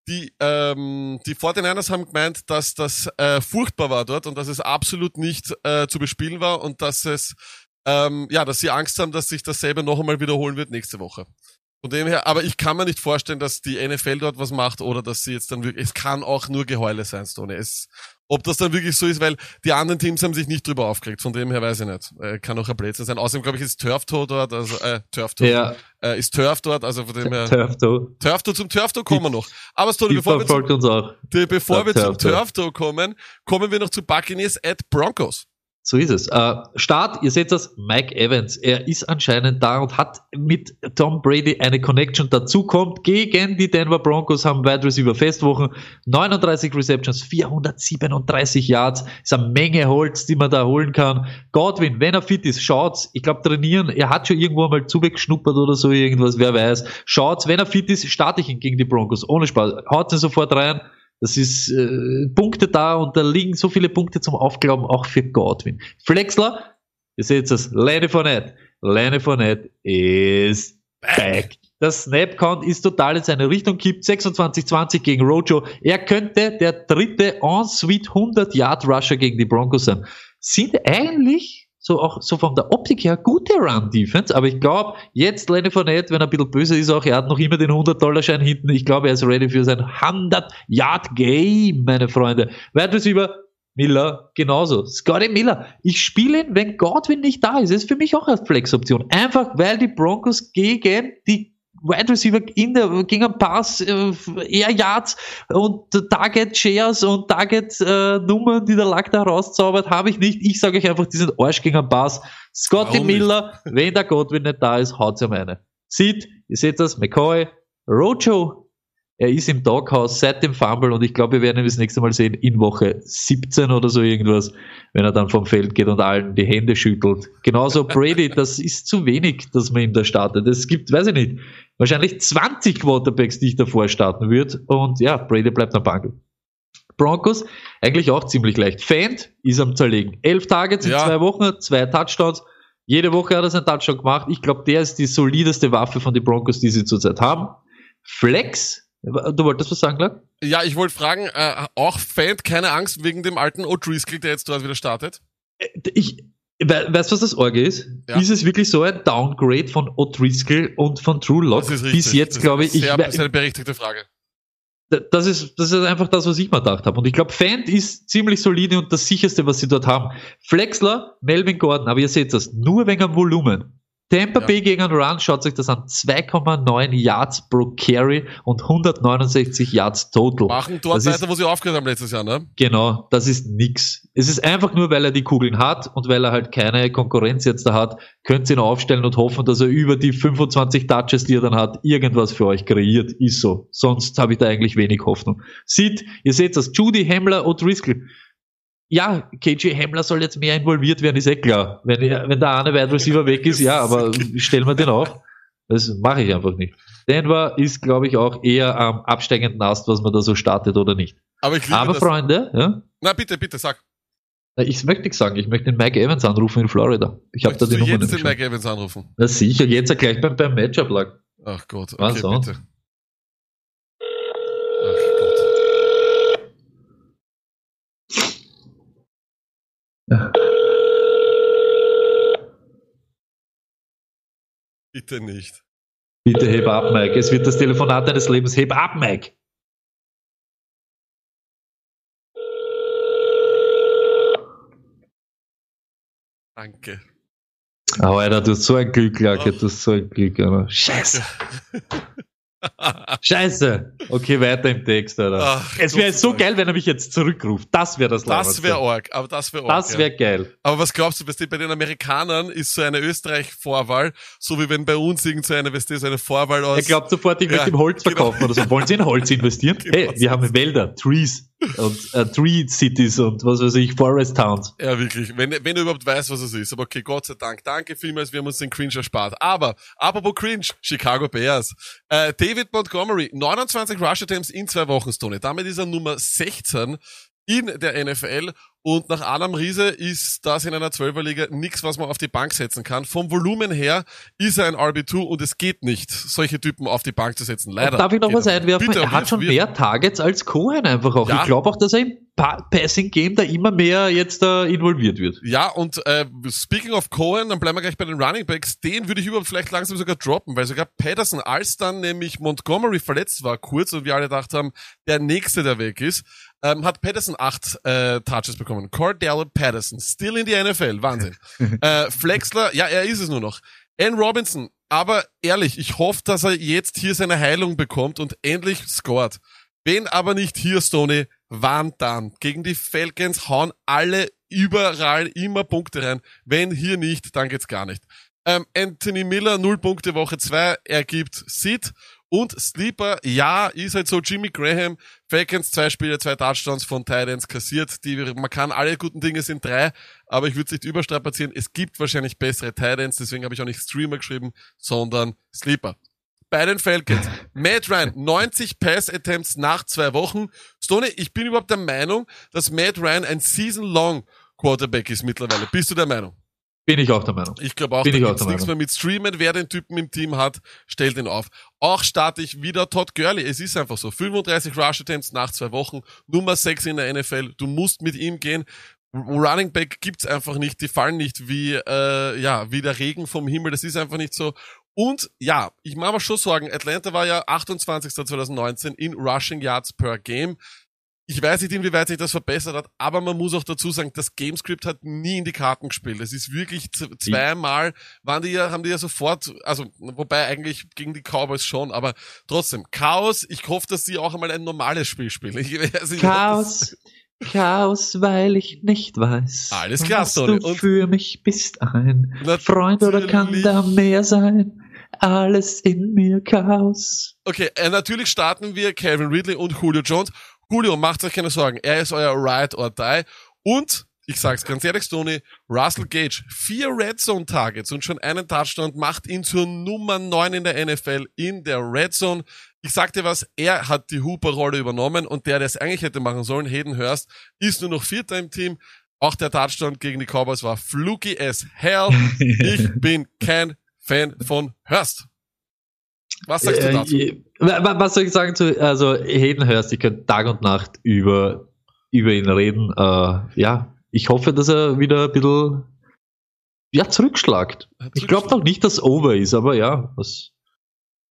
die, ähm, die 49ers haben gemeint, dass das äh, furchtbar war dort und dass es absolut nicht äh, zu bespielen war und dass es, ähm, ja, dass sie Angst haben, dass sich dasselbe noch einmal wiederholen wird nächste Woche. Von dem her, aber ich kann mir nicht vorstellen, dass die NFL dort was macht oder dass sie jetzt dann wirklich, es kann auch nur Geheule sein, Stone. Es, ob das dann wirklich so ist, weil die anderen Teams haben sich nicht drüber aufgeregt. Von dem her weiß ich nicht. Äh, kann auch ein Blödsinn sein. Außerdem glaube ich ist Turfto dort, also äh, Turfto ja. äh, ist Turf dort, also von dem her. Turfto. Turfto zum Turfto kommen wir noch. Aber Stone, bevor wir zum, die, bevor wir zum Turfto kommen, kommen wir noch zu Buccaneers at Broncos. So ist es. Äh, Start, ihr seht das, Mike Evans. Er ist anscheinend da und hat mit Tom Brady eine Connection. Dazu kommt gegen die Denver Broncos, haben Wide Receiver Festwochen, 39 Receptions, 437 Yards. Ist eine Menge Holz, die man da holen kann. Godwin, wenn er fit ist, schaut's. Ich glaube, trainieren, er hat schon irgendwo mal zuweggeschnuppert oder so irgendwas, wer weiß. Schaut's, wenn er fit ist, starte ich ihn gegen die Broncos. Ohne Spaß. Haut ihn sofort rein. Das ist äh, Punkte da und da liegen so viele Punkte zum Aufglauben, auch für Godwin. Flexler, ihr seht es, Lenny Fournette. Lenny Fournette ist back. Das Snap-Count ist total in seine Richtung kippt. 26-20 gegen Rojo. Er könnte der dritte En-Suite 100-Yard-Rusher gegen die Broncos sein. Sind eigentlich so auch so von der Optik her gute Run-Defense, aber ich glaube, jetzt Lenny Fournette, wenn er ein bisschen böse ist, auch er hat noch immer den 100-Dollar-Schein hinten. Ich glaube, er ist ready für sein 100-Yard-Game, meine Freunde. Wide Receiver, Miller, genauso. Scotty Miller. Ich spiele ihn, wenn Godwin nicht da ist. Das ist für mich auch eine Flex-Option. Einfach, weil die Broncos gegen die Wide Receiver in der, gegen einen Pass, äh, Air Yards und Target Shares und Target äh, Nummern, die der Lack da rauszaubert, habe ich nicht. Ich sage euch einfach, die sind Arsch gegen einen Pass. Scotty Warum Miller, nicht? wenn der Godwin nicht da ist, haut's ihm eine. Sieht, ihr seht das, McCoy, Rojo, er ist im Doghouse seit dem Fumble und ich glaube, wir werden ihn das nächste Mal sehen in Woche 17 oder so irgendwas, wenn er dann vom Feld geht und allen die Hände schüttelt. Genauso Brady, das ist zu wenig, dass man ihm da startet. Es gibt, weiß ich nicht, wahrscheinlich 20 Quarterbacks, die ich davor starten würde und ja, Brady bleibt am Bank. Broncos, eigentlich auch ziemlich leicht. Fant ist am Zerlegen. Elf Targets in ja. zwei Wochen, zwei Touchdowns. Jede Woche hat er seinen Touchdown gemacht. Ich glaube, der ist die solideste Waffe von den Broncos, die sie zurzeit haben. Flex Du wolltest was sagen, Clark? Ja, ich wollte fragen, äh, auch Fan, keine Angst wegen dem alten O'Driscoll, der jetzt dort wieder startet? Äh, ich, we weißt du, was das Orge ist? Ja. Ist es wirklich so ein Downgrade von O'Driscoll und von True Lock? Bis jetzt, glaube ich. Sehr, das ist eine berechtigte Frage. Das ist, das ist einfach das, was ich mir gedacht habe. Und ich glaube, Fan ist ziemlich solide und das sicherste, was sie dort haben. Flexler, Melvin Gordon, aber ihr seht das, nur wegen am Volumen. Tampa ja. Bay gegen einen Run, schaut euch das an. 2,9 Yards pro Carry und 169 Yards total. Machen dort das weiter, ist, wo sie aufgehört haben letztes Jahr, ne? Genau, das ist nix. Es ist einfach nur, weil er die Kugeln hat und weil er halt keine Konkurrenz jetzt da hat, könnt ihr ihn aufstellen und hoffen, dass er über die 25 Touches, die er dann hat, irgendwas für euch kreiert. Ist so. Sonst habe ich da eigentlich wenig Hoffnung. Sieht, ihr seht das, Judy, Hemmler und Driscoll ja, KJ Hamler soll jetzt mehr involviert werden, ist eh klar. Wenn, wenn der eine Wide Receiver weg ist, ja, aber stellen wir den auf. Das mache ich einfach nicht. Denver ist, glaube ich, auch eher am absteigenden Ast, was man da so startet oder nicht. Aber, ich aber Freunde, ja? Na, bitte, bitte, sag. Ich möchte nichts sagen, ich möchte den Mike Evans anrufen in Florida. Ich habe da die Nummer. jetzt den Mike Evans anrufen? Na sicher, jetzt gleich beim, beim Matchup-Lag. Ach Gott, okay, was bitte. Bitte nicht. Bitte heb ab, Mike. Es wird das Telefonat deines Lebens. Heb ab, Mike. Danke. Oh, Alter, du hast so ein Glück, Lacke, du hast so ein Glück, Alter. Scheiße. Scheiße. Okay, weiter im Text, Alter. Ach, es wäre so geil, wenn er mich jetzt zurückruft. Das wäre das Das wäre arg, aber das wäre arg. Das wäre ja. geil. Aber was glaubst du, weißt du, bei den Amerikanern ist so eine Österreich-Vorwahl, so wie wenn bei uns irgend so eine, weißt du, so eine Vorwahl aus. Er glaubt sofort, ich ja, möchte im Holz genau. verkaufen oder so. Wollen Sie in Holz investieren? Genau hey, wir haben Wälder, Trees und äh, Tree Cities und was weiß ich, Forest Towns. Ja, wirklich. Wenn, wenn du überhaupt weißt, was es ist. Aber okay, Gott sei Dank. Danke vielmals, wir haben uns den Cringe erspart. Aber, apropos Cringe, Chicago Bears. Äh, David Montgomery, 29 Rush Attempts in zwei Wochen, Stone. Damit ist er Nummer 16 in der NFL und nach Adam Riese ist das in einer Zwölferliga nichts, was man auf die Bank setzen kann. Vom Volumen her ist er ein RB2 und es geht nicht, solche Typen auf die Bank zu setzen. Leider. Darf ich noch was einwerfen? Bitte, er hat schon mehr Targets als Cohen einfach auch. Ja. Ich glaube auch, dass er im Passing Game da immer mehr jetzt da involviert wird. Ja, und äh, speaking of Cohen, dann bleiben wir gleich bei den Running Backs. Den würde ich überhaupt vielleicht langsam sogar droppen, weil sogar Patterson, als dann nämlich Montgomery verletzt war, kurz und wir alle gedacht haben, der nächste, der weg ist, ähm, hat Patterson acht äh, Touches bekommen. Cordell Patterson, still in die NFL, Wahnsinn. äh, Flexler, ja, er ist es nur noch. Ann Robinson, aber ehrlich, ich hoffe, dass er jetzt hier seine Heilung bekommt und endlich scored. Wenn aber nicht hier, Stoney, wann dann? Gegen die Falcons hauen alle überall immer Punkte rein. Wenn hier nicht, dann geht's gar nicht. Ähm, Anthony Miller, 0 Punkte Woche 2, er gibt Sid und Sleeper, ja, ist halt so, Jimmy Graham, Falcons, zwei Spiele, zwei Touchdowns von Titans kassiert, die, man kann alle guten Dinge sind drei, aber ich würde es nicht überstrapazieren, es gibt wahrscheinlich bessere Titans, deswegen habe ich auch nicht Streamer geschrieben, sondern Sleeper. Bei den Falcons, Matt Ryan, 90 Pass-Attempts nach zwei Wochen. Stoney, ich bin überhaupt der Meinung, dass Matt Ryan ein Season-Long Quarterback ist mittlerweile. Bist du der Meinung? Bin ich auch der Meinung. Ich glaube auch, Bin da ich auch der nichts mehr Meinung. mit Streamen. Wer den Typen im Team hat, stellt ihn auf. Auch starte ich wieder Todd Gurley. Es ist einfach so. 35 Rush Attempts nach zwei Wochen. Nummer 6 in der NFL. Du musst mit ihm gehen. Running Back gibt's einfach nicht. Die fallen nicht wie, äh, ja, wie der Regen vom Himmel. Das ist einfach nicht so. Und ja, ich mache mir schon Sorgen. Atlanta war ja 28. 2019 in Rushing Yards per Game. Ich weiß nicht, inwieweit sich das verbessert hat, aber man muss auch dazu sagen, das Gamescript hat nie in die Karten gespielt. Es ist wirklich zweimal waren die ja, haben die ja sofort, also wobei eigentlich gegen die Cowboys schon, aber trotzdem Chaos. Ich hoffe, dass sie auch einmal ein normales Spiel spielen. Ich das- Chaos, Chaos, weil ich nicht weiß, Alles klar, was Tony. du Und- für mich bist ein. Freund oder kann da mehr sein? Alles in mir Chaos. Okay, äh, natürlich starten wir Calvin Ridley und Julio Jones. Julio, macht euch keine Sorgen. Er ist euer Ride or Die. Und, ich sag's ganz ehrlich, Stoney, Russell Gage, vier Red Zone Targets und schon einen Touchdown macht ihn zur Nummer 9 in der NFL in der Red Zone. Ich sag dir was, er hat die Hooper-Rolle übernommen und der, der es eigentlich hätte machen sollen, Hayden Hurst, ist nur noch Vierter im Team. Auch der Touchdown gegen die Cowboys war fluky as hell. Ich bin kein Fan von Hurst. Was sagst du Äh, dazu? Was soll ich sagen zu, also Hayden Hurst, ich könnte Tag und Nacht über, über ihn reden. Äh, ja, ich hoffe, dass er wieder ein bisschen, ja, zurückschlagt. Ich glaube doch nicht, dass over ist, aber ja, was,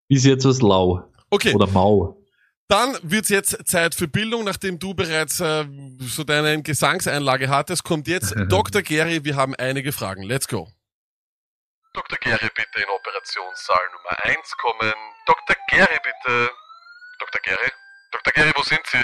ist jetzt was lau Okay, oder mau. dann wird's jetzt Zeit für Bildung, nachdem du bereits äh, so deine Gesangseinlage hattest, kommt jetzt Dr. Gary, wir haben einige Fragen. Let's go. Dr. Gary, bitte in Operationssaal Nummer 1 kommen. Dr. Gary, bitte. Dr. Gary? Dr. Gary, wo sind Sie?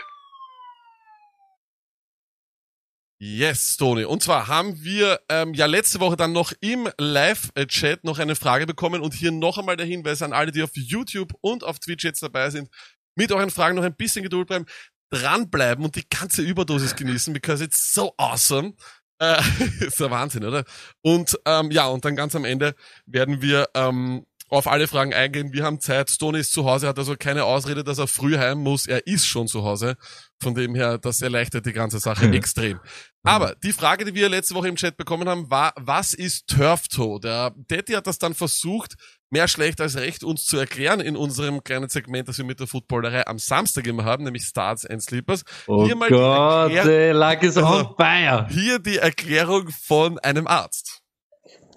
Yes, Tony. Und zwar haben wir ähm, ja letzte Woche dann noch im Live-Chat noch eine Frage bekommen und hier noch einmal der Hinweis an alle, die auf YouTube und auf Twitch jetzt dabei sind, mit euren Fragen noch ein bisschen Geduld bleiben, dranbleiben und die ganze Überdosis genießen, because it's so awesome. Äh, ist der Wahnsinn, oder? Und ähm, ja, und dann ganz am Ende werden wir ähm, auf alle Fragen eingehen. Wir haben Zeit. Stone ist zu Hause, hat also keine Ausrede, dass er früh heim muss. Er ist schon zu Hause. Von dem her, das erleichtert die ganze Sache extrem. Aber die Frage, die wir letzte Woche im Chat bekommen haben, war, was ist Turf Toe? Der Daddy hat das dann versucht, mehr schlecht als recht uns zu erklären in unserem kleinen Segment, das wir mit der Footballerei am Samstag immer haben, nämlich Starts and Sleepers. Oh Hier mal die Gott, Erklär- is on Also-. Hier die Erklärung von einem Arzt.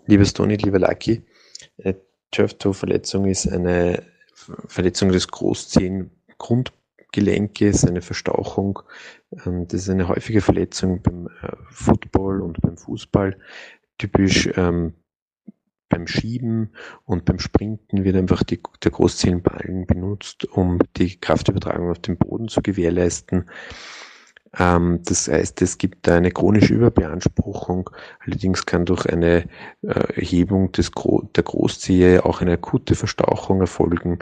Liebes Toni, lieber Lucky, äh, Turf-Toe-Verletzung ist eine Verletzung des Großzehen-Grundgelenkes, eine Verstauchung. Ähm, das ist eine häufige Verletzung beim äh, Football und beim Fußball. Typisch ähm, beim Schieben und beim Sprinten wird einfach die, der Großzehenballen benutzt, um die Kraftübertragung auf den Boden zu gewährleisten. Ähm, das heißt, es gibt da eine chronische Überbeanspruchung. Allerdings kann durch eine äh, Erhebung des Gro der Großzehe auch eine akute Verstauchung erfolgen.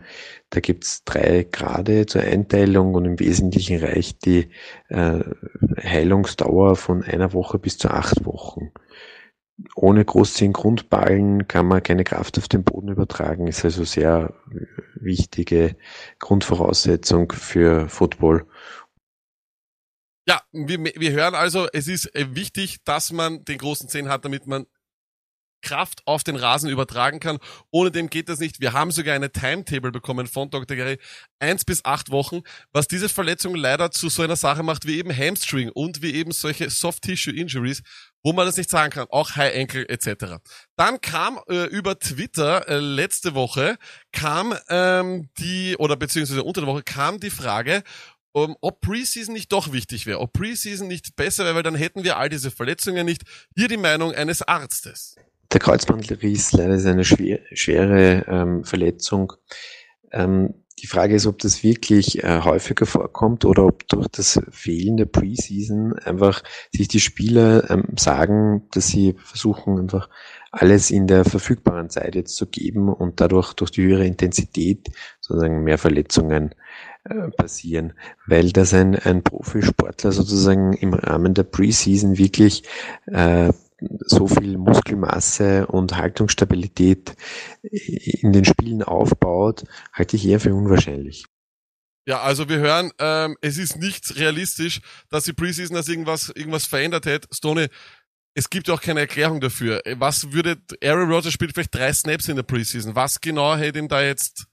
Da gibt es drei Grade zur Einteilung und im Wesentlichen reicht die äh, Heilungsdauer von einer Woche bis zu acht Wochen. Ohne Großzehengrundballen kann man keine Kraft auf den Boden übertragen, ist also sehr wichtige Grundvoraussetzung für Football. Ja, wir, wir hören also, es ist äh, wichtig, dass man den großen Zehen hat, damit man Kraft auf den Rasen übertragen kann. Ohne dem geht das nicht. Wir haben sogar eine Timetable bekommen von Dr. Gary. Eins bis acht Wochen, was diese Verletzung leider zu so einer Sache macht wie eben Hamstring und wie eben solche Soft-Tissue-Injuries, wo man das nicht sagen kann, auch High Ankle etc. Dann kam äh, über Twitter äh, letzte Woche kam ähm, die oder beziehungsweise unter der Woche kam die Frage, um, ob Preseason nicht doch wichtig wäre, ob Preseason nicht besser wäre, weil dann hätten wir all diese Verletzungen nicht. Hier die Meinung eines Arztes. Der Kreuzbandriss leider ist eine schwer, schwere ähm, Verletzung. Ähm, die Frage ist, ob das wirklich äh, häufiger vorkommt oder ob durch das Fehlen der Preseason einfach sich die Spieler ähm, sagen, dass sie versuchen einfach alles in der verfügbaren Zeit jetzt zu geben und dadurch durch die höhere Intensität sozusagen mehr Verletzungen äh, passieren, weil das ein, ein Profisportler sozusagen im Rahmen der Preseason wirklich äh, so viel Muskelmasse und Haltungsstabilität in den Spielen aufbaut, halte ich eher für unwahrscheinlich. Ja, also wir hören, ähm, es ist nicht realistisch, dass die Preseason das irgendwas, irgendwas verändert hätte. Stone, es gibt auch keine Erklärung dafür. Was würde, Aaron Rodgers spielt vielleicht drei Snaps in der Preseason. Was genau hätte ihm da jetzt,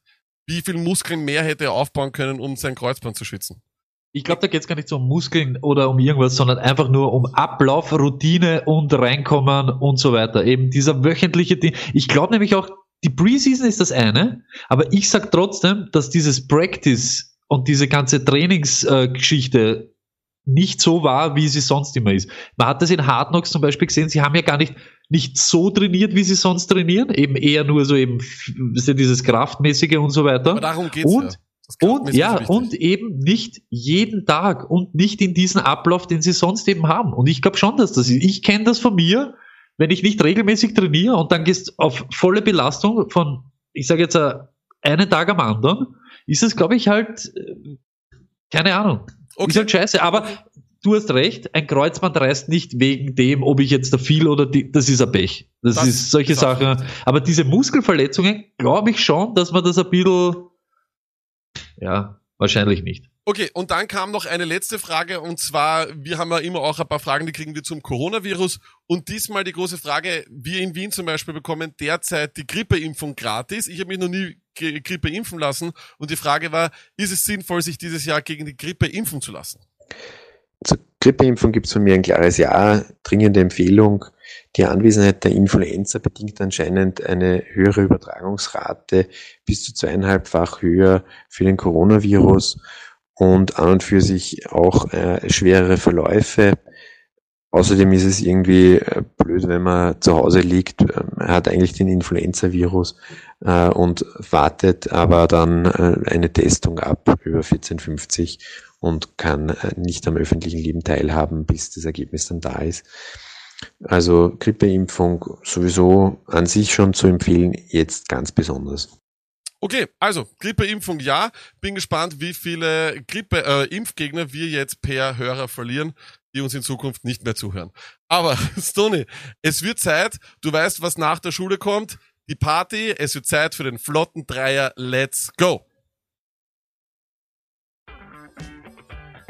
wie viel Muskeln mehr hätte er aufbauen können, um sein Kreuzband zu schützen? Ich glaube, da geht es gar nicht so um Muskeln oder um irgendwas, sondern einfach nur um Ablauf, Routine und reinkommen und so weiter. Eben dieser wöchentliche Ding. Ich glaube nämlich auch, die Preseason ist das eine, aber ich sag trotzdem, dass dieses Practice und diese ganze Trainingsgeschichte äh, nicht so war, wie sie sonst immer ist. Man hat das in Hard Knocks zum Beispiel gesehen, sie haben ja gar nicht, nicht so trainiert, wie sie sonst trainieren, eben eher nur so eben dieses Kraftmäßige und so weiter. Aber darum geht's und, ja. Und ja, und eben nicht jeden Tag und nicht in diesen Ablauf, den sie sonst eben haben. Und ich glaube schon, dass das ist. Ich kenne das von mir, wenn ich nicht regelmäßig trainiere und dann gehst auf volle Belastung von, ich sage jetzt äh, einen Tag am anderen, ist es, glaube ich, halt, äh, keine Ahnung. Okay. Ist halt scheiße. Aber du hast recht, ein Kreuzband reißt nicht wegen dem, ob ich jetzt da viel oder die, das ist ein Pech. Das, das ist solche Sachen. Aber diese Muskelverletzungen, glaube ich schon, dass man das ein bisschen ja, wahrscheinlich nicht. Okay, und dann kam noch eine letzte Frage und zwar, wir haben ja immer auch ein paar Fragen, die kriegen wir zum Coronavirus und diesmal die große Frage, wir in Wien zum Beispiel bekommen derzeit die Grippeimpfung gratis. Ich habe mich noch nie Grippe impfen lassen und die Frage war, ist es sinnvoll, sich dieses Jahr gegen die Grippe impfen zu lassen? Zur Grippeimpfung gibt es von mir ein klares Ja, dringende Empfehlung. Die Anwesenheit der Influenza bedingt anscheinend eine höhere Übertragungsrate, bis zu zweieinhalbfach höher für den Coronavirus und an und für sich auch äh, schwerere Verläufe. Außerdem ist es irgendwie äh, blöd, wenn man zu Hause liegt, äh, hat eigentlich den Influenza-Virus äh, und wartet aber dann äh, eine Testung ab über 1450 und kann äh, nicht am öffentlichen Leben teilhaben, bis das Ergebnis dann da ist. Also Grippeimpfung sowieso an sich schon zu empfehlen, jetzt ganz besonders. Okay, also Grippeimpfung ja. Bin gespannt, wie viele Grippe-Impfgegner äh, wir jetzt per Hörer verlieren, die uns in Zukunft nicht mehr zuhören. Aber Stony, es wird Zeit. Du weißt, was nach der Schule kommt. Die Party. Es wird Zeit für den flotten Dreier. Let's go.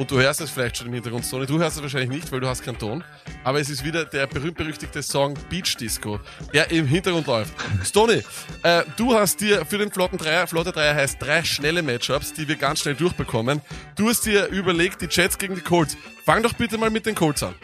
Und du hörst es vielleicht schon im Hintergrund, Sony. Du hörst es wahrscheinlich nicht, weil du hast keinen Ton. Aber es ist wieder der berühmt-berüchtigte Song Beach Disco, der im Hintergrund läuft. Stony, äh, du hast dir für den Flotten Dreier, Flotte Dreier heißt drei schnelle Matchups, die wir ganz schnell durchbekommen. Du hast dir überlegt, die Jets gegen die Colts. Fang doch bitte mal mit den Colts an.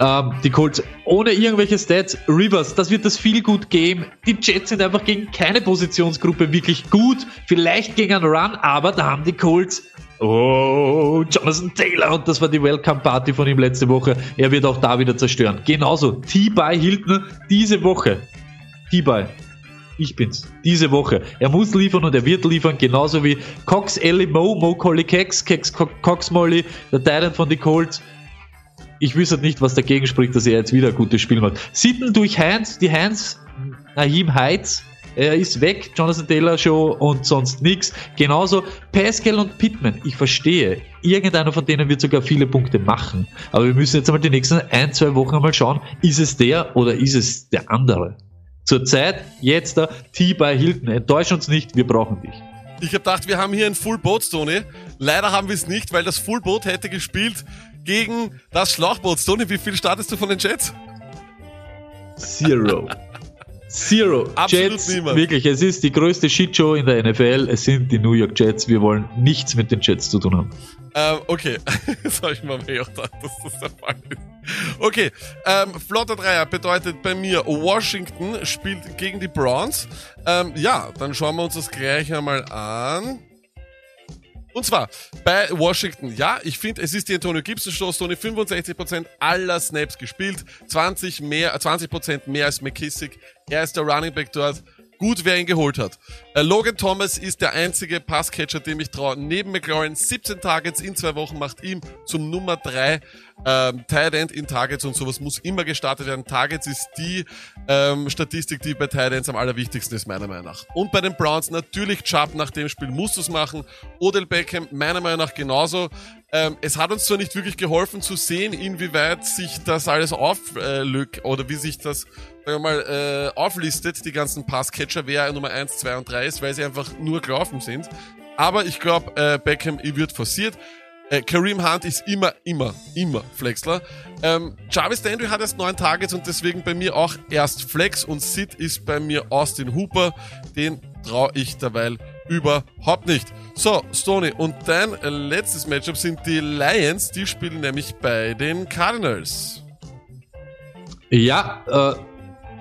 Ähm, die Colts ohne irgendwelche Stats. Rivers, das wird das viel gut Game. Die Jets sind einfach gegen keine Positionsgruppe wirklich gut. Vielleicht gegen einen Run, aber da haben die Colts Oh, Jonathan Taylor und das war die Welcome Party von ihm letzte Woche. Er wird auch da wieder zerstören. Genauso, T-By Hilton diese Woche. T-By. Ich bin's. Diese Woche. Er muss liefern und er wird liefern, genauso wie Cox, Ellie, Mo, Mo, Collie, Kex, Kex, Cox, Molly, der Titan von die Colts. Ich wüsste nicht, was dagegen spricht, dass er jetzt wieder ein gutes Spiel macht. Sitten durch Heinz, die Heinz, Nahim Heights, er ist weg, Jonathan Taylor Show und sonst nichts. Genauso Pascal und Pittman. Ich verstehe, irgendeiner von denen wird sogar viele Punkte machen. Aber wir müssen jetzt einmal die nächsten ein, zwei Wochen einmal schauen, ist es der oder ist es der andere? Zurzeit, jetzt da, T bei Hilton. Enttäusch uns nicht, wir brauchen dich. Ich habe gedacht, wir haben hier ein Full Boat, Tony. Leider haben wir es nicht, weil das Full Boat hätte gespielt gegen das Schlauchboot. Tony, wie viel startest du von den Jets? Zero. Zero. Absolut Jets, niemand. wirklich, es ist die größte Shitshow in der NFL. Es sind die New York Jets. Wir wollen nichts mit den Jets zu tun haben. Ähm, okay, das habe ich mir auch gedacht, dass das der Fall ist. Okay, ähm, flotter Dreier bedeutet bei mir, Washington spielt gegen die Browns. Ähm, ja, dann schauen wir uns das gleich einmal an. Und zwar bei Washington. Ja, ich finde, es ist die Antonio Gibson Show. Tony 65% aller Snaps gespielt, 20 mehr, 20% mehr als McKissick. Er ist der Running Back dort. gut, wer ihn geholt hat. Äh, Logan Thomas ist der einzige Passcatcher, dem ich traue. Neben McLaurin 17 Targets in zwei Wochen macht ihm zum Nummer 3 ähm, Tight End in Targets und sowas muss immer gestartet werden. Targets ist die ähm, Statistik, die bei Tight Ends am allerwichtigsten ist, meiner Meinung nach. Und bei den Browns natürlich Chubb nach dem Spiel musst du es machen. Odell Beckham meiner Meinung nach genauso. Ähm, es hat uns zwar nicht wirklich geholfen zu sehen, inwieweit sich das alles auflögt äh, oder wie sich das sagen wir mal, äh, auflistet, die ganzen Passcatcher, wer Nummer 1, 2 und 3 ist, weil sie einfach nur gelaufen sind. Aber ich glaube, äh, Beckham wird forciert. Äh, Kareem Hunt ist immer, immer, immer Flexler. Ähm, Jarvis Landry hat erst neun Targets und deswegen bei mir auch erst Flex und Sid ist bei mir Austin Hooper. Den traue ich derweil überhaupt nicht. So, Stoney, und dein letztes Matchup sind die Lions. Die spielen nämlich bei den Cardinals. Ja, äh,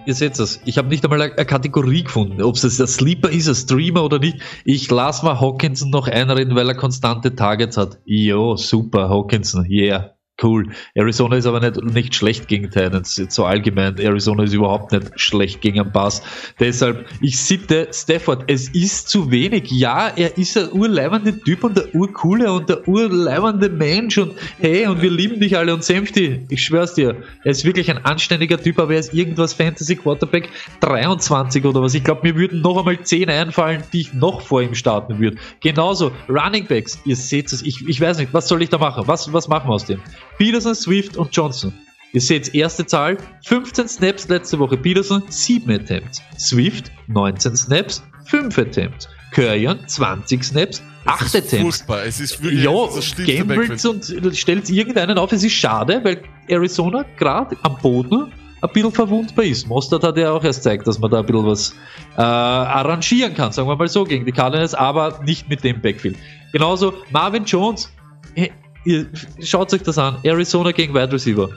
ihr seht es. Ich habe nicht einmal eine Kategorie gefunden, ob es ein Sleeper ist, ein Streamer oder nicht. Ich lasse mal Hawkinson noch einreden, weil er konstante Targets hat. Jo, super, Hawkinson, yeah cool. Arizona ist aber nicht, nicht schlecht gegen Titans, so allgemein. Arizona ist überhaupt nicht schlecht gegen einen Pass. Deshalb, ich sitte Stafford, es ist zu wenig. Ja, er ist ein urleibende Typ und der urcoole und der urleibende Mensch und hey, und wir lieben dich alle und Safety, ich schwör's dir, er ist wirklich ein anständiger Typ, aber er ist irgendwas Fantasy Quarterback 23 oder was. Ich glaube, mir würden noch einmal 10 einfallen, die ich noch vor ihm starten würde. Genauso, Running Backs, ihr seht es, ich, ich weiß nicht, was soll ich da machen? Was, was machen wir aus dem? Peterson, Swift und Johnson. Ihr seht erste Zahl, 15 Snaps letzte Woche Peterson, 7 Attempts. Swift, 19 Snaps, 5 Attempts. Currion, 20 Snaps, 8 Attempts. Furchtbar. Es ist wirklich ja, gambles und stellt irgendeinen auf. Es ist schade, weil Arizona gerade am Boden ein bisschen verwundbar ist. Mostert hat ja auch erst gezeigt, dass man da ein bisschen was äh, arrangieren kann, sagen wir mal so, gegen die Cardinals, aber nicht mit dem Backfield. Genauso Marvin Jones, ihr schaut euch das an. Arizona gegen Wide Receiver.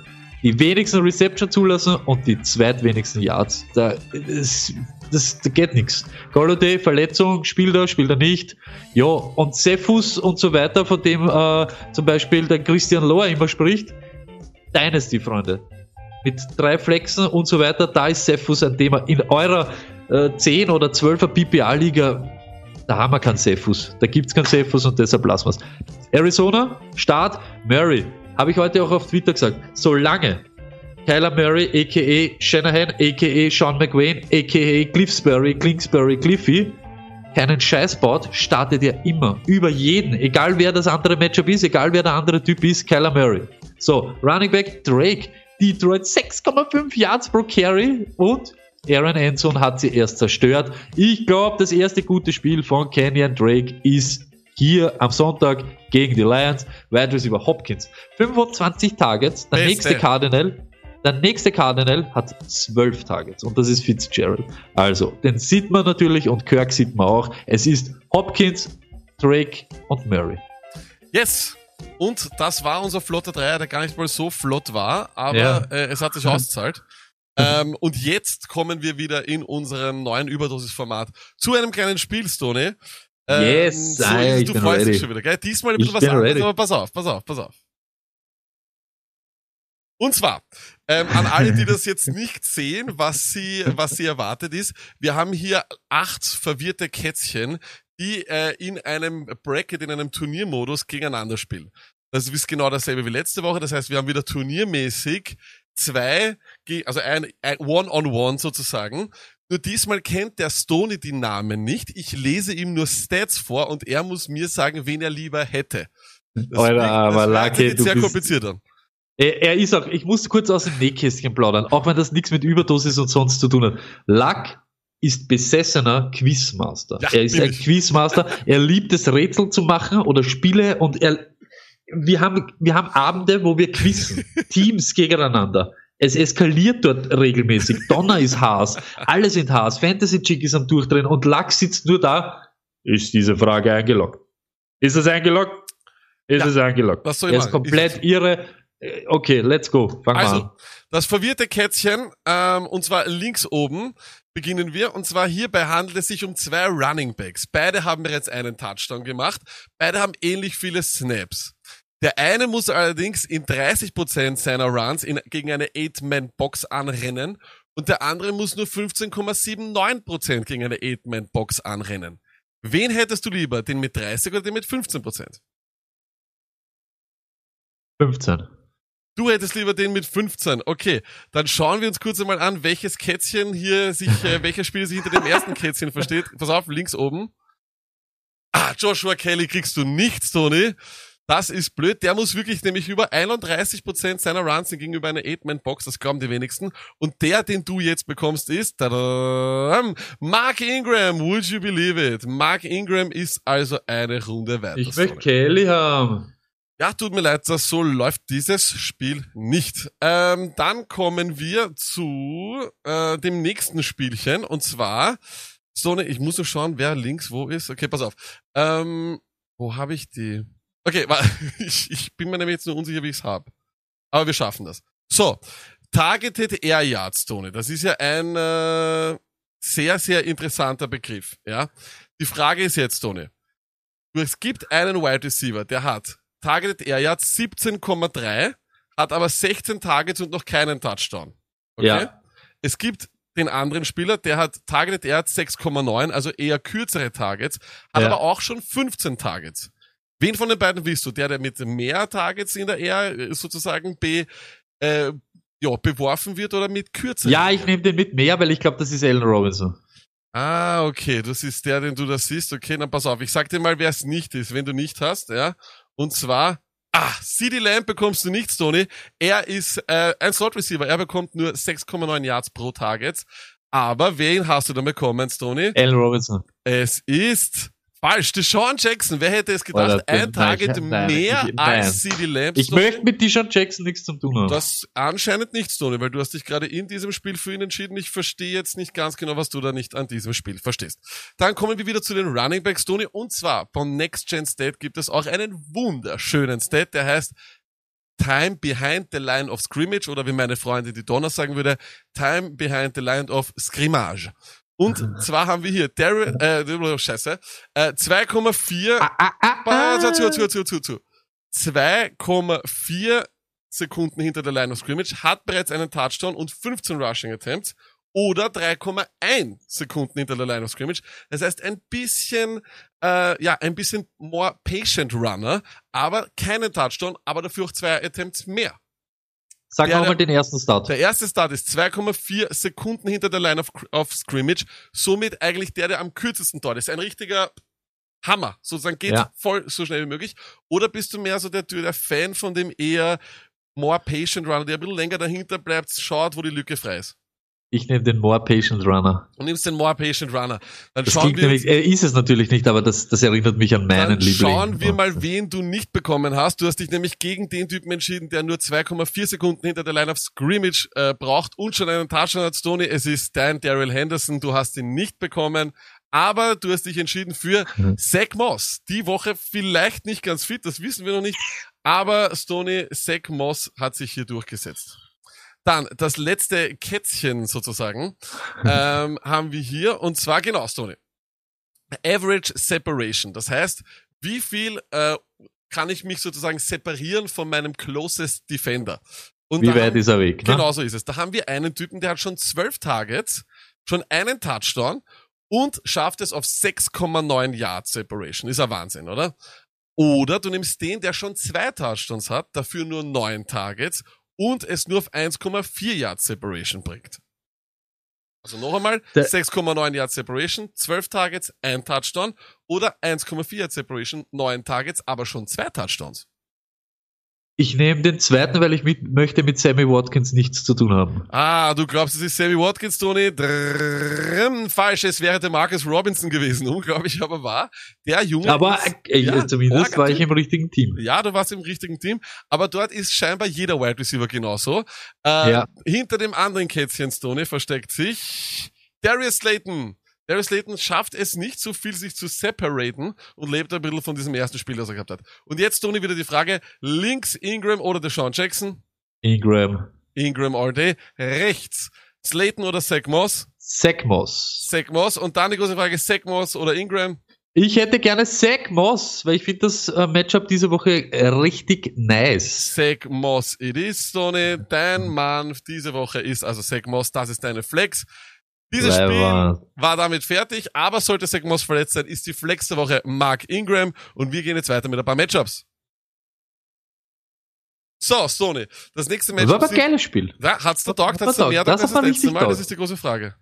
Die wenigsten Reception zulassen und die zweitwenigsten Yards. Da, das, das, da geht nichts. Golladay, Verletzung, spielt er, spielt er nicht. Ja, und Cephus und so weiter, von dem äh, zum Beispiel der Christian Lohr immer spricht. Dynasty, Freunde. Mit drei Flexen und so weiter, da ist Cephus ein Thema. In eurer äh, 10 oder 12er PPA-Liga da haben wir keinen Cephus. Da gibt es keinen Cephus und deshalb lassen wir es. Arizona, Start, Murray. Habe ich heute auch auf Twitter gesagt. Solange Kyler Murray, a.k.a. Shanahan, a.k.a. Sean McWayne, a.k.a. Cliffsbury, Clingsbury, Cliffy, keinen Scheiß baut, startet er immer. Über jeden. Egal wer das andere Matchup ist, egal wer der andere Typ ist, Kyler Murray. So, Running Back Drake. Detroit 6,5 Yards pro Carry und Aaron Enson hat sie erst zerstört. Ich glaube, das erste gute Spiel von Kenyon Drake ist hier am Sonntag gegen die Lions. Wide Receiver Hopkins. 25 Targets. Der Beste. nächste Cardinal. Der nächste Cardinal hat 12 Targets und das ist Fitzgerald. Also, den sieht man natürlich und Kirk sieht man auch. Es ist Hopkins, Drake und Murray. Yes, und das war unser flotter Dreier, der gar nicht mal so flott war, aber ja. äh, es hat sich ausgezahlt ähm, und jetzt kommen wir wieder in unserem neuen Überdosis-Format zu einem kleinen Spiel, Stone. Ähm, yes, so, ich du freust dich schon wieder, gell? Diesmal ein bisschen was anderes, ready. aber pass auf, pass auf, pass auf. Und zwar, ähm, an alle, die das jetzt nicht sehen, was sie, was sie erwartet ist, wir haben hier acht verwirrte Kätzchen, die äh, in einem Bracket, in einem Turniermodus gegeneinander spielen. Das ist genau dasselbe wie letzte Woche. Das heißt, wir haben wieder turniermäßig zwei, also ein, ein One-on-One sozusagen. Nur diesmal kennt der Stoney die Namen nicht. Ich lese ihm nur Stats vor und er muss mir sagen, wen er lieber hätte. Das Alter, aber Lucky, du sehr bist, kompliziert. Er, er ist auch, ich muss kurz aus dem Nähkästchen plaudern, auch wenn das nichts mit Überdosis und sonst zu tun hat. Luck ist besessener Quizmaster. Ja, er ist ein Quizmaster. Er liebt es, Rätsel zu machen oder Spiele und er wir haben, wir haben Abende, wo wir quizzen. Teams gegeneinander. Es eskaliert dort regelmäßig. Donner ist Haas. Alle sind Haas. Fantasy Chick ist am Durchdrehen und Lachs sitzt nur da. Ist diese Frage eingeloggt? Ist es eingeloggt? Ist ja, es eingeloggt? Was soll ich er ist komplett ist irre. Äh, okay, let's go. Fangen also, an. Das verwirrte Kätzchen, ähm, und zwar links oben beginnen wir. Und zwar hierbei handelt es sich um zwei Running Backs. Beide haben bereits einen Touchdown gemacht. Beide haben ähnlich viele Snaps. Der eine muss allerdings in 30% seiner Runs in, gegen eine 8-Man-Box anrennen und der andere muss nur 15,79% gegen eine 8-Man-Box anrennen. Wen hättest du lieber, den mit 30 oder den mit 15%? 15. Du hättest lieber den mit 15. Okay, dann schauen wir uns kurz einmal an, welches Kätzchen hier sich, äh, welcher Spieler sich hinter dem ersten Kätzchen versteht. Pass auf, links oben. Ah, Joshua Kelly kriegst du nichts, Tony. Das ist blöd. Der muss wirklich nämlich über 31% seiner Runs sind gegenüber einer 8-Man-Box. Das glauben die wenigsten. Und der, den du jetzt bekommst, ist tadam, Mark Ingram. Would you believe it? Mark Ingram ist also eine Runde weiter. Ich möchte Kelly haben. Ja, tut mir leid, das so läuft dieses Spiel nicht. Ähm, dann kommen wir zu äh, dem nächsten Spielchen und zwar so eine, ich muss nur schauen, wer links wo ist. Okay, pass auf. Ähm, wo habe ich die? Okay, ich, ich bin mir nämlich jetzt nur unsicher, wie ich's hab. Aber wir schaffen das. So, Targeted Air Yards, Tony. Das ist ja ein äh, sehr, sehr interessanter Begriff. Ja, Die Frage ist jetzt, Tony. Es gibt einen Wide Receiver, der hat Targeted Air Yards 17,3, hat aber 16 Targets und noch keinen Touchdown. Okay? Ja. Es gibt den anderen Spieler, der hat Targeted Air 6,9, also eher kürzere Targets, hat Ja. aber auch schon 15 Targets. Wen von den beiden willst du? Der, der mit mehr Targets in der Air äh, sozusagen be, äh, ja, beworfen wird oder mit kürzeren? Ja, ich nehme den mit mehr, weil ich glaube, das ist Allen Robinson. Ah, okay, das ist der, den du da siehst. Okay, dann pass auf. Ich sag dir mal, wer es nicht ist, wenn du nicht hast, ja. Und zwar, ah, CD Lamb bekommst du nicht, Tony. Er ist äh, ein Slot Receiver. Er bekommt nur 6,9 Yards pro Target. Aber wen hast du dann bekommen, Tony? Allen Robinson. Es ist falsch. Deshaun Jackson. Wer hätte es gedacht? Ein Target nein, mehr nein. als CD Lamb. Ich möchte mit Deshaun Jackson nichts zu tun haben. Das anscheinend nicht, Tony, weil du hast dich gerade in diesem Spiel für ihn entschieden. Ich verstehe jetzt nicht ganz genau, was du da nicht an diesem Spiel verstehst. Dann kommen wir wieder zu den Running Backs, Tony. Und zwar von Next Gen State gibt es auch einen wunderschönen Stat, der heißt Time behind the line of scrimmage oder wie meine Freundin die Donner sagen würde, Time behind the line of scrimmage. Und zwar haben wir hier Daryl, äh, scheiße, äh, 2,4 Ah, zu, zu, zu, zu, zu, zu. 2,4 Sekunden hinter der Line of Scrimmage, hat bereits einen Touchdown und 15 Rushing Attempts oder 3,1 Sekunden hinter der Line of Scrimmage. Das heißt, ein bisschen, äh, ja, ein bisschen more patient Runner, aber keinen Touchdown, aber dafür auch zwei Attempts mehr. Sag der- nochmal den ersten Start. Der erste Start ist 2,4 Sekunden hinter der Line of, of Scrimmage. Somit eigentlich der, der am kürzesten dort ist. Ein richtiger Hammer. Sozusagen geht Ja. voll so schnell wie möglich. Oder bist du mehr so der, der Fan von dem eher more patient runner, der ein bisschen länger dahinter bleibt, schaut, wo die Lücke frei ist? Ich nehme den More Patient Runner. Und nimmst den more patient runner. Dann Das schauen wir nämlich, er ist es natürlich nicht, aber das, das erinnert mich an meinen Dann Liebling. schauen wir mal, wen du nicht bekommen hast. Du hast dich nämlich gegen den Typen entschieden, der nur 2,4 Sekunden hinter der Line of Scrimmage äh, braucht und schon einen Touchdown hat, Stoney. Es ist dein Daryl Henderson. Du hast ihn nicht bekommen. Aber du hast dich entschieden für Mhm. Zach Moss. Die Woche vielleicht nicht ganz fit, das wissen wir noch nicht. Aber Stoney, Zach Moss hat sich hier durchgesetzt. Dann das letzte Kätzchen sozusagen ähm, haben wir hier und zwar genau, Stoney. Average Separation. Das heißt, wie viel äh, kann ich mich sozusagen separieren von meinem closest Defender? Und Wie weit ist er weg? Ne? Genau so ist es. Da haben wir einen Typen, der hat schon zwölf Targets, schon einen Touchdown und schafft es auf 6,9 Yards Separation. Ist ja Wahnsinn, oder? Oder du nimmst den, der schon zwei Touchdowns hat, dafür nur neun Targets und es nur auf 1,4 Yards Separation bringt. Also noch einmal, Der- 6,9 Yards Separation, 12 Targets, ein Touchdown oder 1,4 Yards Separation, neun Targets, aber schon zwei Touchdowns. Ich nehme den zweiten, weil ich mit, möchte mit Sammy Watkins nichts zu tun haben. Ah, du glaubst, es ist Sammy Watkins, Tony? Drrrm, falsch, es wäre der Marcus Robinson gewesen. Unglaublich, aber wahr. Der Junge Aber ist, äh, ja, zumindest war ich im richtigen Team. Ja, du warst im richtigen Team, aber dort ist scheinbar jeder Wide Receiver genauso. Äh, Ja. Hinter dem anderen Kätzchen, Tony, versteckt sich Darius Slayton. Darius Slayton schafft es nicht so viel, sich zu separaten und lebt ein bisschen von diesem ersten Spiel, das er gehabt hat. Und jetzt, Tony, wieder die Frage, links Ingram oder Deshaun Jackson? Ingram. Ingram all day. Rechts Slayton oder Zach Moss? Zach Moss. Zach Moss. Und dann die große Frage, Zach Moss oder Ingram? Ich hätte gerne Zach Moss, weil ich finde das äh, Matchup diese Woche äh, richtig nice. Zach Moss, it is, Sony. Dein Mann diese Woche ist, also Zach Moss, das ist deine Flex. Dieses. Spiel war damit fertig, aber sollte Zach Moss verletzt sein, ist die Flex der Woche Mark Ingram und wir gehen jetzt weiter mit ein paar Matchups. So, Sony, das nächste Das war Matchup aber ein geiles Spiel. ja, hat's da taugt, Das hat's da mehr Das das letzte? Das taugt. ist die große Frage.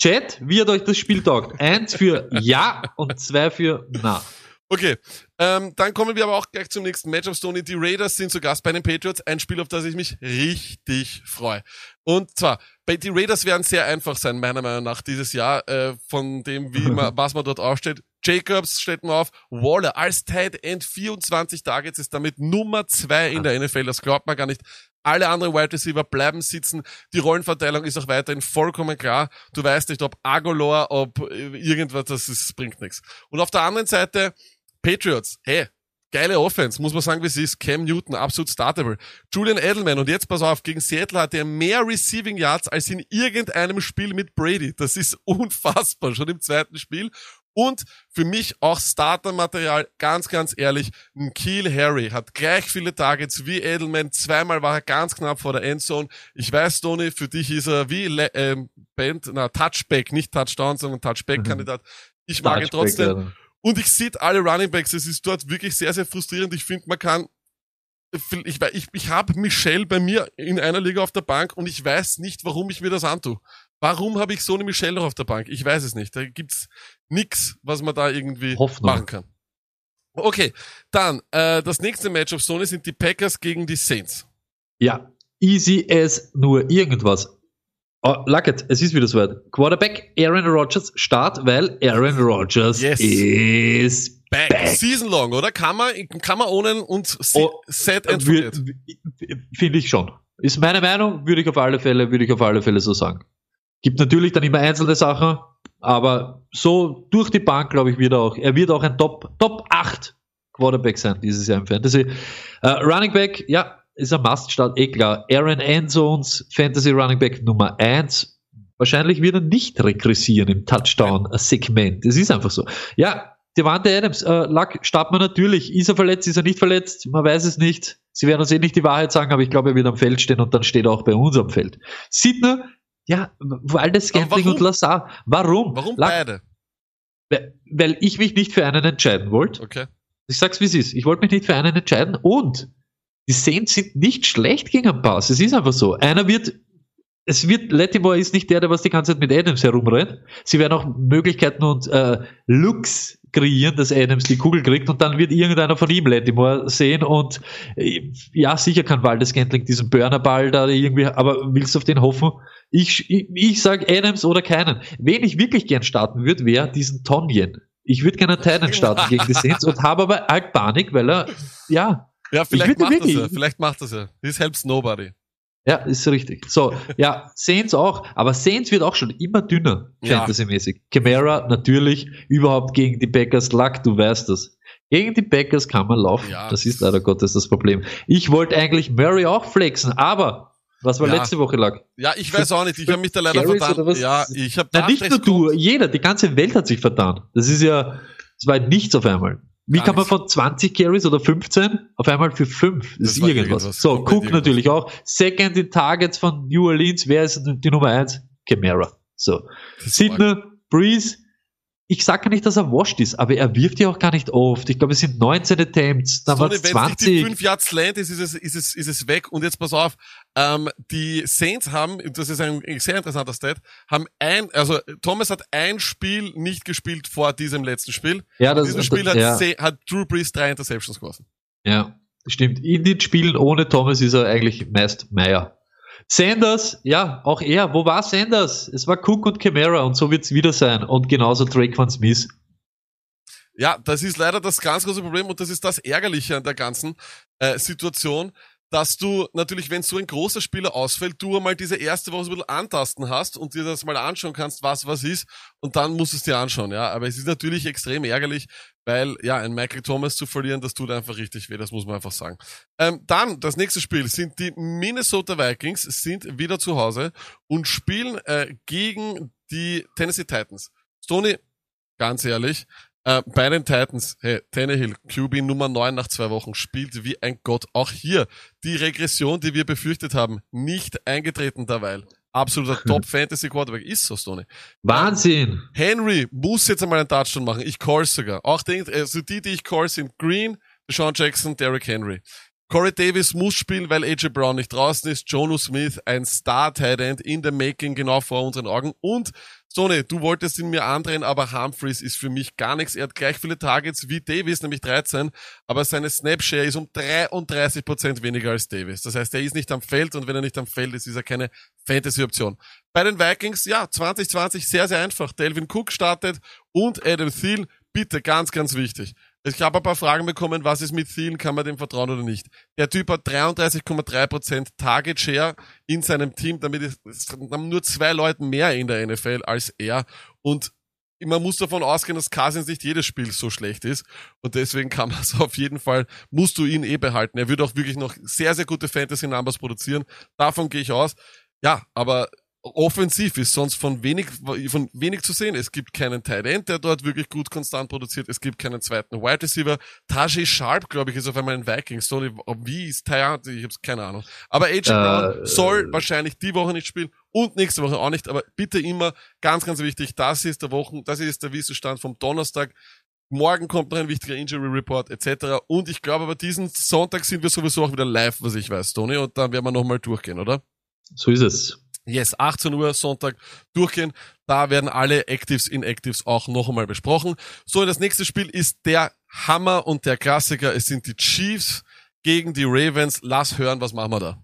Chat, wie hat euch das Spiel taugt? Eins für Ja und zwei für Na. Okay, ähm, dann kommen wir aber auch gleich zum nächsten Matchup. Stoney, die Raiders sind zu Gast bei den Patriots. Ein Spiel, auf das ich mich richtig freue. Und zwar, bei die Raiders werden sehr einfach sein, meiner Meinung nach, dieses Jahr, äh, von dem, wie man, was man dort aufstellt. Jacobs stellt man auf, Waller als Tight End 24 Targets ist damit Nummer zwei in der NFL. Das glaubt man gar nicht. Alle anderen Wide Receiver bleiben sitzen. Die Rollenverteilung ist auch weiterhin vollkommen klar. Du weißt nicht, ob Agolor, ob äh, irgendwas, das ist, bringt nichts. Und auf der anderen Seite, Patriots, hey, geile Offense, muss man sagen, wie es ist. Cam Newton, absolut startable. Julian Edelman, und jetzt pass auf, gegen Seattle hat er mehr Receiving Yards als in irgendeinem Spiel mit Brady. Das ist unfassbar, schon im zweiten Spiel. Und für mich auch Startermaterial, ganz, ganz ehrlich, ein Keel Harry hat gleich viele Targets wie Edelman. Zweimal war er ganz knapp vor der Endzone. Ich weiß, Tony, für dich ist er wie Le ähm, Band, na, Touchback, nicht Touchdown, sondern Touchback-Kandidat. Ich mag ihn trotzdem. Touchback, Und ich sehe alle Running Backs, es ist dort wirklich sehr, sehr frustrierend. Ich finde, man kann, ich, ich, ich habe Michelle bei mir in einer Liga auf der Bank und ich weiß nicht, warum ich mir das antue. Warum habe ich so eine Michelle noch auf der Bank? Ich weiß es nicht. Da gibt's nix, was man da irgendwie Hoffnung. machen kann. Okay, dann äh, das nächste Matchup Sony sind die Packers gegen die Saints. Ja, easy as nur irgendwas. Oh, Lucket, es ist wieder soweit. Quarterback Aaron Rodgers Start, weil Aaron Rodgers Yes. ist Back. back. Season long, oder? Kann man, kann man ohne und Oh, set and. Finde ich schon. Ist meine Meinung, würde ich auf alle Fälle, würde ich auf alle Fälle so sagen. Gibt natürlich dann immer einzelne Sachen, aber so durch die Bank, glaube ich, wird er auch, er wird auch ein Top, Top 8 Quarterback sein dieses Jahr im Fantasy. Äh, Running Back, ja, ist ein Must-Start, eh klar. Aaron Enzones Fantasy Running Back Nummer 1. Wahrscheinlich wird er nicht regressieren im Touchdown-Segment. Das ist einfach so. Ja, Devante Adams, äh, Luck, startet man natürlich. Ist er verletzt, ist er nicht verletzt? Man weiß es nicht. Sie werden uns eh nicht die Wahrheit sagen, aber ich glaube, er wird am Feld stehen und dann steht er auch bei uns am Feld. Sidner, ja, Waldes warum? und Lazar. Warum? Warum Luck, beide? weil- Weil ich mich nicht für einen entscheiden wollte. Okay. Ich sag's wie es ist. Ich wollte mich nicht für einen entscheiden und die Saints sind nicht schlecht gegen einen Pass. Es ist einfach so. Einer wird, es wird, Lattimore ist nicht der, der was die ganze Zeit mit Adams herumrennt. Sie werden auch Möglichkeiten und äh, Looks kreieren, dass Adams die Kugel kriegt und dann wird irgendeiner von ihm Lattimore sehen und äh, ja, sicher kann Waldes Gantling diesen Burnerball da irgendwie, aber willst du auf den hoffen? Ich, ich, ich sag Adams oder keinen. Wen ich wirklich gern starten würde, wäre diesen Tonjen. Ich würde gerne einen Titan starten gegen die Saints und habe aber halt Panik, weil er, ja, Ja, vielleicht macht das ja. Vielleicht macht das ja. This helps nobody. ja, ist richtig. So, ja, Saints auch, aber Saints wird auch schon immer dünner, Ja. fantasymäßig. Camara natürlich, überhaupt gegen die Packers, Luck, du weißt das. Gegen die Packers kann man laufen. Ja. Das ist leider Gottes das Problem. Ich wollte eigentlich Murray auch flexen, aber was war Ja. letzte Woche lag? Ja, ich weiß auch nicht. Ich habe mich da leider Carries vertan. Ja, ich habe Na, nicht nur du, jeder, die ganze Welt hat sich vertan. Das ist ja, das war nichts auf einmal. Wie kann man von 20 Carries oder 15 auf einmal für 5? Das, Das ist irgendwas. irgendwas. So, Cook irgendwas. natürlich auch. Second in Targets von New Orleans. Wer ist die Nummer 1? Camara. So. Sidner, Breeze. Ich sage nicht, dass er washed ist, aber er wirft ja auch gar nicht oft. Ich glaube, es sind 19 Attempts, dann waren Wenn es 20. 5 Yards Land ist, ist es, ist es, ist es weg. Und jetzt pass auf, ähm, die Saints haben, das ist ein sehr interessanter Stat, haben ein, also Thomas hat ein Spiel nicht gespielt vor diesem letzten Spiel. Ja, In das, diesem Spiel hat, ja, hat Drew Brees drei Interceptions geworfen. ja, stimmt. In den Spielen ohne Thomas ist er eigentlich meist Meier. Sanders, ja, auch er. Wo war Sanders? Es war Cook und Camara und so wird's wieder sein. Und genauso Drake Van Smith. Ja, das ist leider das ganz große Problem und das ist das Ärgerliche an der ganzen äh, Situation, dass du natürlich, wenn so ein großer Spieler ausfällt, du einmal diese erste Woche so ein bisschen antasten hast und dir das mal anschauen kannst, was was ist und dann musst du es dir anschauen, ja. Aber es ist natürlich extrem ärgerlich, weil ja, ein Michael Thomas zu verlieren, das tut einfach richtig weh, das muss man einfach sagen. Ähm, dann, das nächste Spiel sind die Minnesota Vikings, sind wieder zu Hause und spielen äh, gegen die Tennessee Titans. Stoney, ganz ehrlich, Äh, bei den Titans, hey, Tannehill, QB Nummer 9 nach zwei Wochen, spielt wie ein Gott. Auch hier die Regression, die wir befürchtet haben, nicht eingetreten derweil. Absoluter Top-Fantasy-Quarterback ist so, Stoney. Wahnsinn! Henry muss jetzt einmal einen Touchdown machen. Ich call sogar. Auch die, also die, die ich call, sind Green, Sean Jackson, Derrick Henry. Corey Davis muss spielen, weil AJ Brown nicht draußen ist. Jonu Smith, ein Star-Tight End in the making, genau vor unseren Augen. Und Sony, du wolltest ihn mir andrehen, aber Humphreys ist für mich gar nichts. Er hat gleich viele Targets wie Davis, nämlich 13, aber seine Snapshare ist um 33 Prozent weniger als Davis. Das heißt, er ist nicht am Feld und wenn er nicht am Feld ist, ist er keine Fantasy-Option. Bei den Vikings, ja, 2020 sehr, sehr einfach. Delvin Cook startet und Adam Thiel, bitte, ganz, ganz wichtig. Ich habe ein paar Fragen bekommen, was ist mit Thielen, kann man dem vertrauen oder nicht? Der Typ hat 33,3% Target Share in seinem Team, damit ist, haben nur zwei Leute mehr in der NFL als er und man muss davon ausgehen, dass Cousins nicht jedes Spiel so schlecht ist und deswegen kann man es auf jeden Fall, musst du ihn eh behalten. Er wird auch wirklich noch sehr, sehr gute Fantasy-Numbers produzieren, davon gehe ich aus. Ja, aber offensiv ist sonst von wenig, von wenig zu sehen. Es gibt keinen Tight End, der dort wirklich gut konstant produziert. Es gibt keinen zweiten Wide Receiver. Tajay Sharp, glaube ich, ist auf einmal ein Vikings. Sorry, wie ist Ty Ich habe keine Ahnung. Aber AJ Brown äh, soll äh, wahrscheinlich die Woche nicht spielen und nächste Woche auch nicht. Aber bitte immer ganz, ganz wichtig. Das ist der Wochen, das ist der Wissensstand vom Donnerstag. Morgen kommt noch ein wichtiger Injury Report etc. Und ich glaube, aber diesen Sonntag sind wir sowieso auch wieder live, was ich weiß, Tony. Und dann werden wir nochmal durchgehen, oder? So ist es. Yes, 18 Uhr Sonntag durchgehen. Da werden alle Actives, Inactives auch noch einmal besprochen. So, das nächste Spiel ist der Hammer und der Klassiker. Es sind die Chiefs gegen die Ravens. Lass hören, was machen wir da?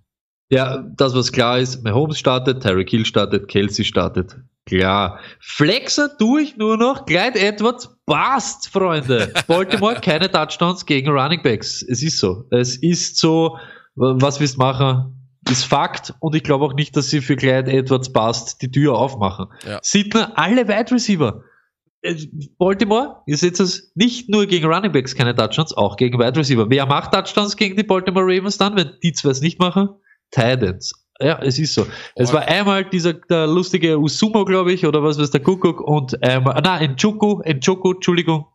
Ja, das was klar ist, Mahomes startet, Terry Kill startet, Kelsey startet. Klar. Flexer durch nur noch, Clyde Edwards passt, Freunde. Baltimore keine Touchdowns gegen Running Backs. Es ist so. Es ist so, was willst du machen? Ist Fakt und ich glaube auch nicht, dass sie für Clyde Edwards passt, die Tür aufmachen. Ja. Sittler, alle Wide Receiver. Äh, Baltimore, ihr seht es nicht nur gegen Running Backs keine Touchdowns, auch gegen Wide Receiver. Wer macht Touchdowns gegen die Baltimore Ravens dann, wenn die zwei es nicht machen? Titans. Ja, es ist so. Es war einmal dieser der lustige Usumo, glaube ich, oder was weiß der Kuckuck und einmal, na, Njoku, Njoku, Entschuldigung.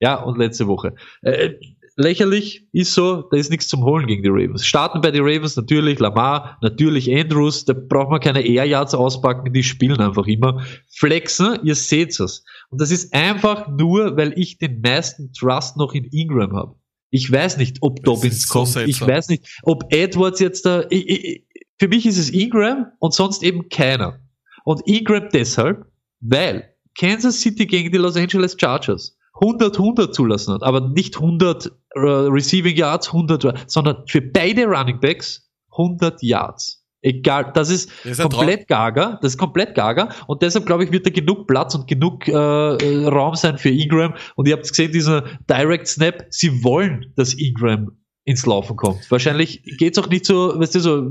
Ja, und letzte Woche. Äh, lächerlich, ist so, da ist nichts zum Holen gegen die Ravens. Starten bei den Ravens natürlich Lamar, natürlich Andrews, da braucht man keine Air Yards auspacken, die spielen einfach immer. Flexen, ihr seht es. Und das ist einfach nur, weil ich den meisten Trust noch in Ingram habe. Ich weiß nicht, ob Dobbins kommt. So ich weiß nicht, ob Edwards jetzt da. Ich, ich, für mich ist es Ingram und sonst eben keiner. Und Ingram deshalb, weil Kansas City gegen die Los Angeles Chargers 100, 100 zulassen hat, aber nicht 100 äh, Receiving Yards, 100, sondern für beide Running Backs 100 Yards. Egal, das ist, ist komplett gaga, das ist komplett gaga und deshalb glaube ich, wird da genug Platz und genug äh, äh, Raum sein für Ingram und ihr habt gesehen, dieser Direct Snap, sie wollen, dass Ingram ins Laufen kommt. Wahrscheinlich geht's auch nicht so, weißt du, so,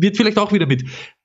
wird vielleicht auch wieder mit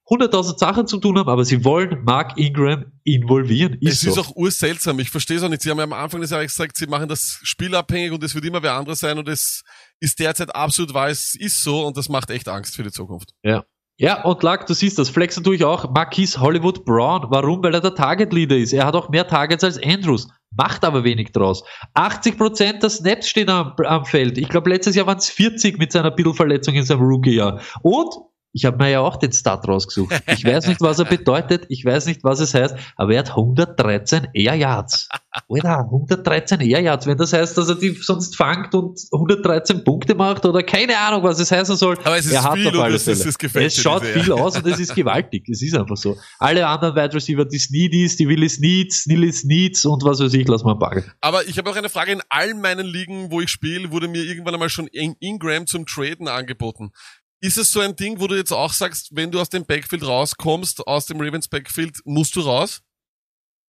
100.000 Sachen zu tun haben, aber sie wollen Mark Ingram involvieren. Ist es ist auch urseltsam. Ich verstehe es auch nicht. Sie haben ja am Anfang des Jahres gesagt, sie machen das spielabhängig und es wird immer wer anderes sein und es ist derzeit absolut wahr. Es ist so und das macht echt Angst für die Zukunft. Ja. Ja, und lag, du siehst das, Flex natürlich auch, Marquis Hollywood Brown. Warum? Weil er der Target Leader ist. Er hat auch mehr Targets als Andrews, macht aber wenig draus. 80% der Snaps stehen am, am Feld. Ich glaube, letztes Jahr waren es 40 mit seiner Bittelverletzung in seinem Rookie-Jahr. Und ich habe mir ja auch den Start rausgesucht. Ich weiß nicht, was er bedeutet, ich weiß nicht, was es heißt, aber er hat 113 Air Yards. Oder 113 Air Yards, wenn das heißt, dass er die sonst fangt und 113 Punkte macht oder keine Ahnung, was es heißen soll. Aber es ist er hat viel auf alle Fälle. Ist, es, schaut viel aus und es ist gewaltig. Es ist einfach so. Alle anderen Wide Receiver, die Sneedies, die Willis Needs, Nillis Needs und was weiß ich, lass mal packen. Aber ich habe auch eine Frage. In allen meinen Ligen, wo ich spiele, wurde mir irgendwann einmal schon Ingram zum Traden angeboten. Ist es so ein Ding, wo du jetzt auch sagst, wenn du aus dem Backfield rauskommst, aus dem Ravens Backfield, musst du raus?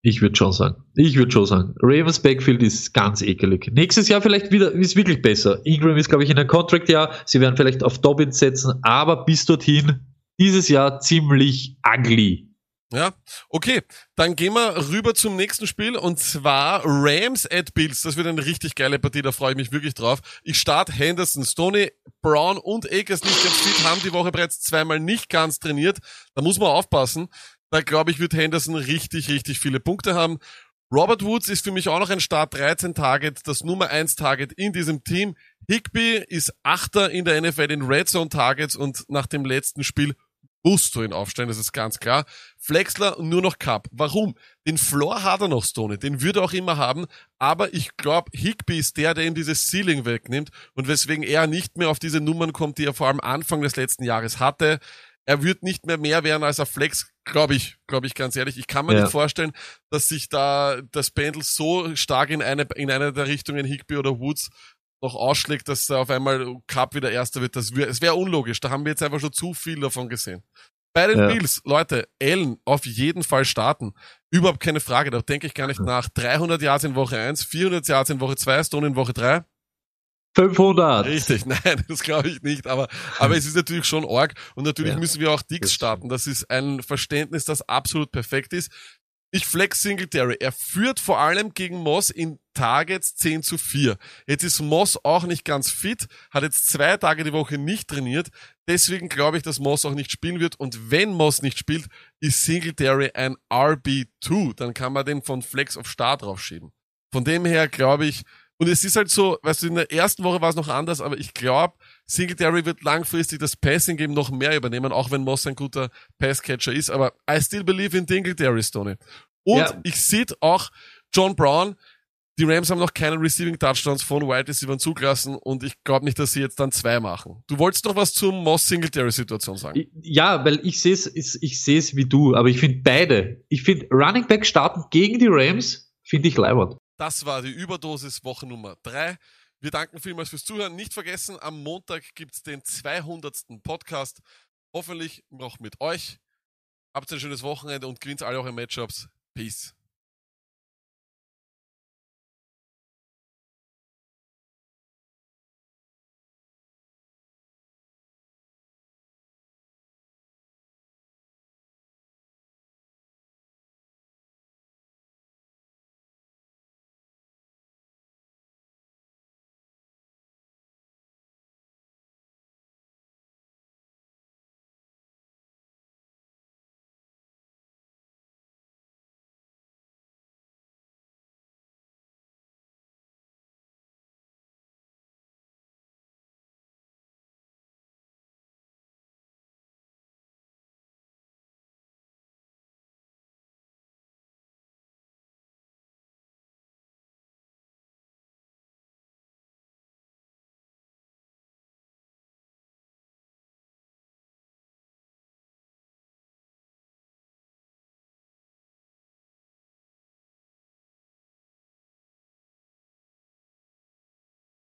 Ich würde schon sagen. Ich würde schon sagen. Ravens Backfield ist ganz ekelig. Nächstes Jahr vielleicht wieder, ist wirklich besser. Ingram ist, glaube ich, in einem Contract-Jahr. Sie werden vielleicht auf Dobbins setzen, aber bis dorthin dieses Jahr ziemlich ugly. Ja, okay. Dann gehen wir rüber zum nächsten Spiel und zwar Rams at Bills. Das wird eine richtig geile Partie, da freue ich mich wirklich drauf. Ich starte Henderson, Stoney, Brown und Akers nicht ganz fit, haben die Woche bereits zweimal nicht ganz trainiert. Da muss man aufpassen. Da glaube ich, wird Henderson richtig, richtig viele Punkte haben. Robert Woods ist für mich auch noch ein Start 13 Target, das Nummer 1 Target in diesem Team. Higby ist Achter in der NFL in Red Zone Targets und nach dem letzten Spiel musst du ihn aufstellen, das ist ganz klar. Flexler nur noch Cup. Warum? Den Floor hat er noch, Stone, den würde er auch immer haben, aber ich glaube, Higby ist der, der ihm dieses Ceiling wegnimmt und weswegen er nicht mehr auf diese Nummern kommt, die er vor allem Anfang des letzten Jahres hatte. Er wird nicht mehr mehr werden als er Flex, glaube ich, glaube ich ganz ehrlich. Ich kann mir ja. nicht vorstellen, dass sich da das Pendel so stark in eine, in eine der Richtungen Higby oder Woods noch ausschlägt, dass er auf einmal Cup wieder Erster wird. Das wär, es wäre unlogisch. Da haben wir jetzt einfach schon zu viel davon gesehen. Bei den ja. Bills, Leute, Allen auf jeden Fall starten. Überhaupt keine Frage, da denke ich gar nicht nach. 300 Yards in Woche 1, 400 Yards in Woche 2, Stone in Woche 3. 500. Richtig, nein, das glaube ich nicht, aber, aber es ist natürlich schon arg und natürlich ja. müssen wir auch Dix starten. Das ist ein Verständnis, das absolut perfekt ist. Ich flex Singletary. Er führt vor allem gegen Moss in Targets 10 zu 4. Jetzt ist Moss auch nicht ganz fit, hat jetzt zwei Tage die Woche nicht trainiert. Deswegen glaube ich, dass Moss auch nicht spielen wird. Und wenn Moss nicht spielt, ist Singletary ein RB2. Dann kann man den von Flex auf Start draufschieben. Von dem her glaube ich, und es ist halt so, weißt du, in der ersten Woche war es noch anders, aber ich glaube, Singletary wird langfristig das Passing Game noch mehr übernehmen, auch wenn Moss ein guter Passcatcher ist. Aber I still believe in Singletary, Stoney. Und ja. ich sehe auch John Brown, die Rams haben noch keine Receiving Touchdowns von White Receivers zugelassen und ich glaube nicht, dass sie jetzt dann zwei machen. Du wolltest doch was zur Moss Singletary Situation sagen. Ja, weil ich sehe es, ich sehe es wie du, aber ich finde beide. Ich finde Running Back starten gegen die Rams finde ich leibend. Das war die Überdosis Woche Nummer drei. Wir danken vielmals fürs Zuhören. Nicht vergessen, am Montag gibt's den 200. Podcast. Hoffentlich noch mit euch. Habt ein schönes Wochenende und gewinnt alle eure Matchups. Peace.